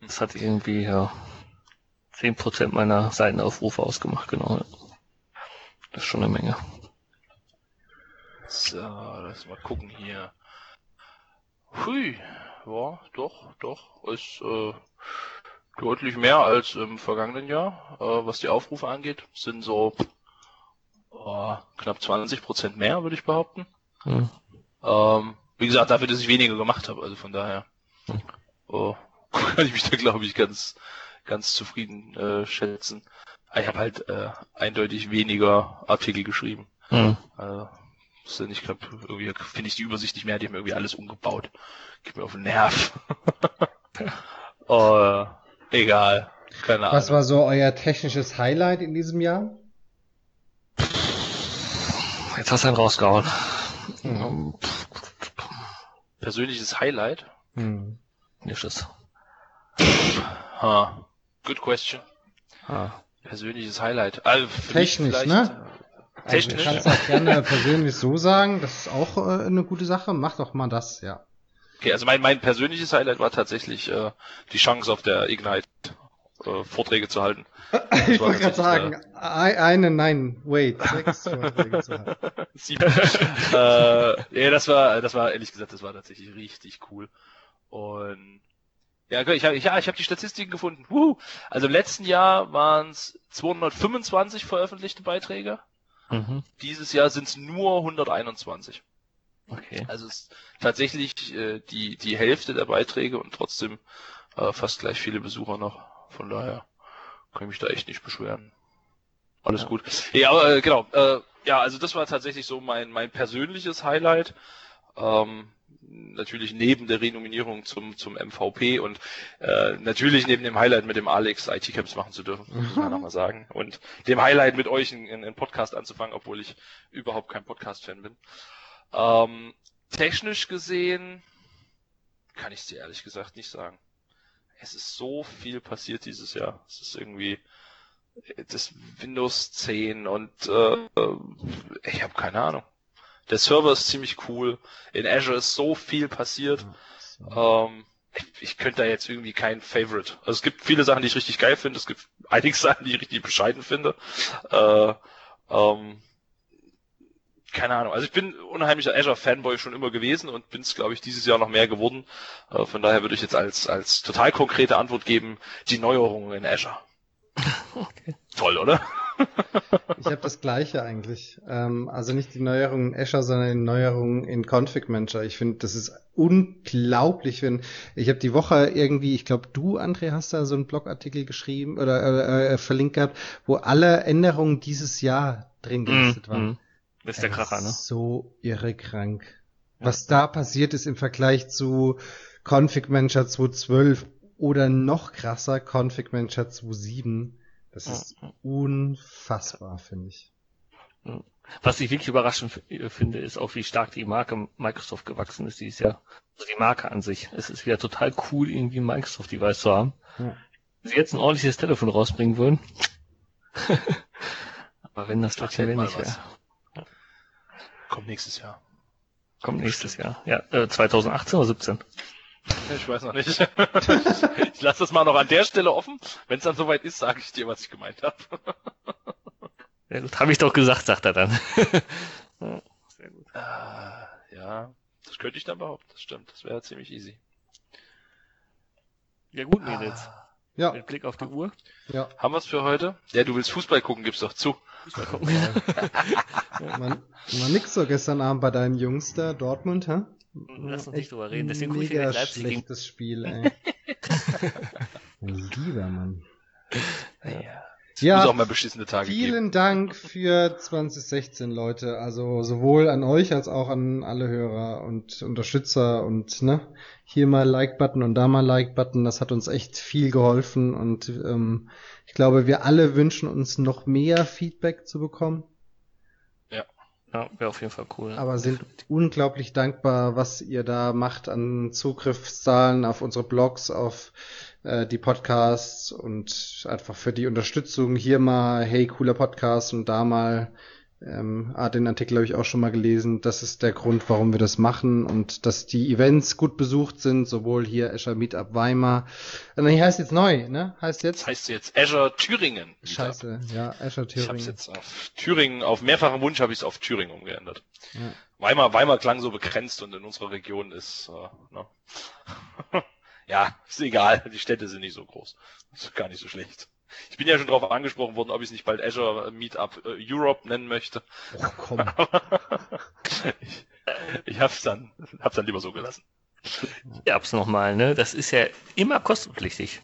Das hat irgendwie ja 10% meiner Seitenaufrufe ausgemacht, genau. Das ist schon eine Menge. So, lass mal gucken hier. Hui, ja, doch, doch, ist äh, deutlich mehr als im vergangenen Jahr, äh, was die Aufrufe angeht. Sind so oh, knapp 20 Prozent mehr, würde ich behaupten. Hm. Ähm, wie gesagt, dafür, dass ich weniger gemacht habe, also von daher hm. oh, kann ich mich da, glaube ich, ganz, ganz zufrieden äh, schätzen. Ich habe halt äh, eindeutig weniger Artikel geschrieben. Hm. Also, ich glaube, irgendwie finde ich die Übersicht nicht mehr, die haben irgendwie alles umgebaut. Geht mir auf den Nerv. oh, egal. Keine Ahnung. Was war so euer technisches Highlight in diesem Jahr? Jetzt hast du einen rausgehauen. Mhm. Persönliches Highlight? Hm. Nicht das. Ha. Good question. Ha. Persönliches Highlight. Also Technisch, ne? Äh, Technisch. Also, kannst auch gerne persönlich so sagen. Das ist auch äh, eine gute Sache. Mach doch mal das, ja. Okay, also mein, mein persönliches Highlight war tatsächlich äh, die Chance auf der Ignite äh, Vorträge zu halten. ich wollte gerade sagen, äh, eine, nein, wait, sechs Vorträge zu halten. Sieben. äh, ja, das war, das war ehrlich gesagt, das war tatsächlich richtig cool. Und Ja, ich habe ja, ich hab die Statistiken gefunden. Wuhu. Also im letzten Jahr waren es 225 veröffentlichte Beiträge. Mhm. Dieses Jahr sind es nur 121. Okay. Also es ist tatsächlich äh, die, die Hälfte der Beiträge und trotzdem äh, fast gleich viele Besucher noch. Von daher kann ich mich da echt nicht beschweren. Alles ja. gut. Ja, aber, äh, genau. Äh, ja, also das war tatsächlich so mein, mein persönliches Highlight. Ähm, natürlich neben der Renominierung zum, zum MVP und äh, natürlich neben dem Highlight mit dem Alex IT-Camps machen zu dürfen, muss man nochmal sagen. Und dem Highlight mit euch einen Podcast anzufangen, obwohl ich überhaupt kein Podcast-Fan bin. Ähm, technisch gesehen kann ich es dir ehrlich gesagt nicht sagen. Es ist so viel passiert dieses Jahr. Es ist irgendwie das Windows 10 und äh, ich habe keine Ahnung. Der Server ist ziemlich cool. In Azure ist so viel passiert. Ähm, ich, ich könnte da jetzt irgendwie kein Favorite. Also es gibt viele Sachen, die ich richtig geil finde. Es gibt einige Sachen, die ich richtig bescheiden finde. Äh, ähm, keine Ahnung. Also ich bin unheimlicher Azure-Fanboy schon immer gewesen und bin es, glaube ich, dieses Jahr noch mehr geworden. Äh, von daher würde ich jetzt als, als total konkrete Antwort geben, die Neuerungen in Azure. Okay. Toll, oder? ich habe das gleiche eigentlich. Ähm, also nicht die Neuerungen in Azure, sondern die Neuerungen in Config Manager. Ich finde, das ist unglaublich, wenn ich habe die Woche irgendwie, ich glaube, du, André, hast da so einen Blogartikel geschrieben oder äh, äh, verlinkt gehabt, wo alle Änderungen dieses Jahr drin gelistet mm, waren. Mm. Das ist der Kracher, ne? So irre krank. Was da passiert ist im Vergleich zu Config Manager 2.12 oder noch krasser Config Manager 2.7 das ist unfassbar, finde ich. Was ich wirklich überraschend finde, ist auch, wie stark die Marke Microsoft gewachsen ist dieses Jahr. Also die Marke an sich. Es ist wieder total cool, irgendwie ein Microsoft-Device zu haben. Ja. Wenn sie jetzt ein ordentliches Telefon rausbringen würden. Aber wenn das trotzdem nicht wäre. Kommt nächstes Jahr. Kommt nächstes Jahr. Ja, äh, 2018 oder 17? Ich weiß noch nicht. ich lasse das mal noch an der Stelle offen. Wenn es dann soweit ist, sage ich dir, was ich gemeint habe. Ja, das habe ich doch gesagt, sagt er dann. Sehr gut. Äh, ja, das könnte ich dann behaupten. Das stimmt. Das wäre ziemlich easy. Ja gut, Mädels. Ah. Ja. Mit Blick auf die Uhr. Ja. Haben wir es für heute? Ja, du willst Fußball gucken, gib's doch zu. Fußball gucken. ja, man, man nix so gestern Abend bei deinen Jungs da, Dortmund, hä? Lass uns nicht drüber reden. Deswegen gucke ich Leipzig schlechtes Spiel, ey. Lieber Mann. Ja. Ja, auch mal beschissene Tage vielen geben. Dank für 2016, Leute. Also sowohl an euch als auch an alle Hörer und Unterstützer und ne, hier mal Like-Button und da mal Like-Button. Das hat uns echt viel geholfen und ähm, glaube, wir alle wünschen uns noch mehr Feedback zu bekommen. Ja, wäre auf jeden Fall cool. Aber sind unglaublich dankbar, was ihr da macht an Zugriffszahlen auf unsere Blogs, auf äh, die Podcasts und einfach für die Unterstützung. Hier mal, hey, cooler Podcast und da mal ähm, ah, den Artikel habe ich auch schon mal gelesen. Das ist der Grund, warum wir das machen und dass die Events gut besucht sind, sowohl hier Azure Meetup Weimar. Äh, nee, heißt jetzt neu, ne? Heißt jetzt? Das heißt jetzt Azure Thüringen. Meetup. Scheiße, ja, Azure Thüringen. Ich hab's jetzt auf Thüringen, auf mehrfachen Wunsch habe ich es auf Thüringen umgeändert. Ja. Weimar, Weimar klang so begrenzt und in unserer Region ist, äh, ne? ja, ist egal. Die Städte sind nicht so groß. ist gar nicht so schlecht. Ich bin ja schon darauf angesprochen worden, ob ich es nicht bald Azure Meetup äh, Europe nennen möchte. Oh, komm. ich ich hab's dann, hab's dann lieber so gelassen. Meetups nochmal, ne? Das ist ja immer kostenpflichtig.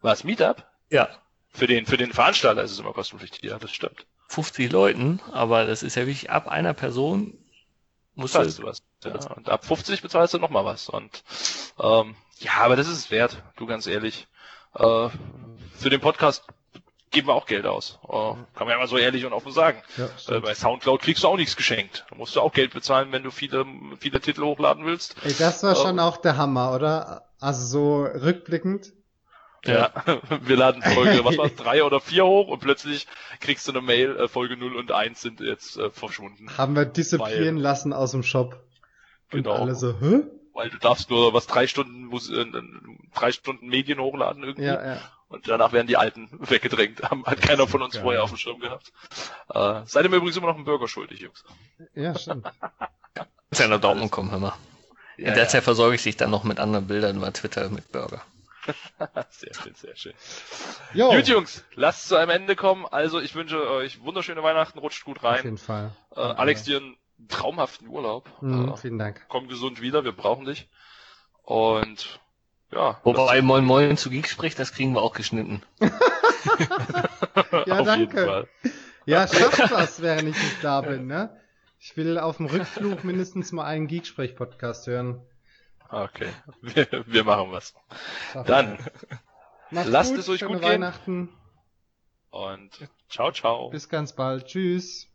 Was, Meetup? Ja. Für den, für den Veranstalter ist es immer kostenpflichtig, ja, das stimmt. 50 Leuten, aber das ist ja wirklich ab einer Person musst du was. Ja, und ab 50 bezahlst du nochmal was. Und ähm, ja, aber das ist es wert, du ganz ehrlich. Äh, für den Podcast geben wir auch Geld aus. Uh, kann man ja mal so ehrlich und offen sagen. Ja, äh, bei Soundcloud kriegst du auch nichts geschenkt. Da musst du auch Geld bezahlen, wenn du viele, viele Titel hochladen willst. Ey, das war uh, schon auch der Hammer, oder? Also so rückblickend. Ja, wir laden Folge, was war's, drei oder vier hoch und plötzlich kriegst du eine Mail, äh, Folge 0 und 1 sind jetzt äh, verschwunden. Haben wir disziplinieren lassen aus dem Shop. Und genau. alle so, hä? Weil du darfst nur was drei Stunden, muss, äh, drei Stunden Medien hochladen irgendwie. Ja, ja. Und danach werden die Alten weggedrängt. Haben, hat keiner von uns Geil. vorher auf dem Schirm gehabt. Äh, seid ihr mir übrigens immer noch einen Burger schuldig, Jungs. Ja, stimmt. Muss ja nach Dortmund kommen, hör mal. In ja, der ja. Zeit versorge ich dich dann noch mit anderen Bildern über Twitter mit Burger. sehr schön, sehr schön. Jo, Gut, Jungs, lasst zu einem Ende kommen. Also, ich wünsche euch wunderschöne Weihnachten, rutscht gut auf rein. jeden Fall. Äh, Alex, dir einen traumhaften Urlaub. Mhm, Äh, vielen Dank. komm gesund wieder, wir brauchen dich. Und ja. Wobei Moin Moin zu Geek spricht, das kriegen wir auch geschnitten. Ja, auf jeden danke. Fall. Ja, schafft was, während ich nicht da bin, ne? Ich will auf dem Rückflug mindestens mal einen Geeksprech-Podcast hören. Okay, wir, wir machen was. Schafft Dann. Macht's lasst gut, es euch gut gehen. Weihnachten. und ciao, ciao. Bis ganz bald. Tschüss.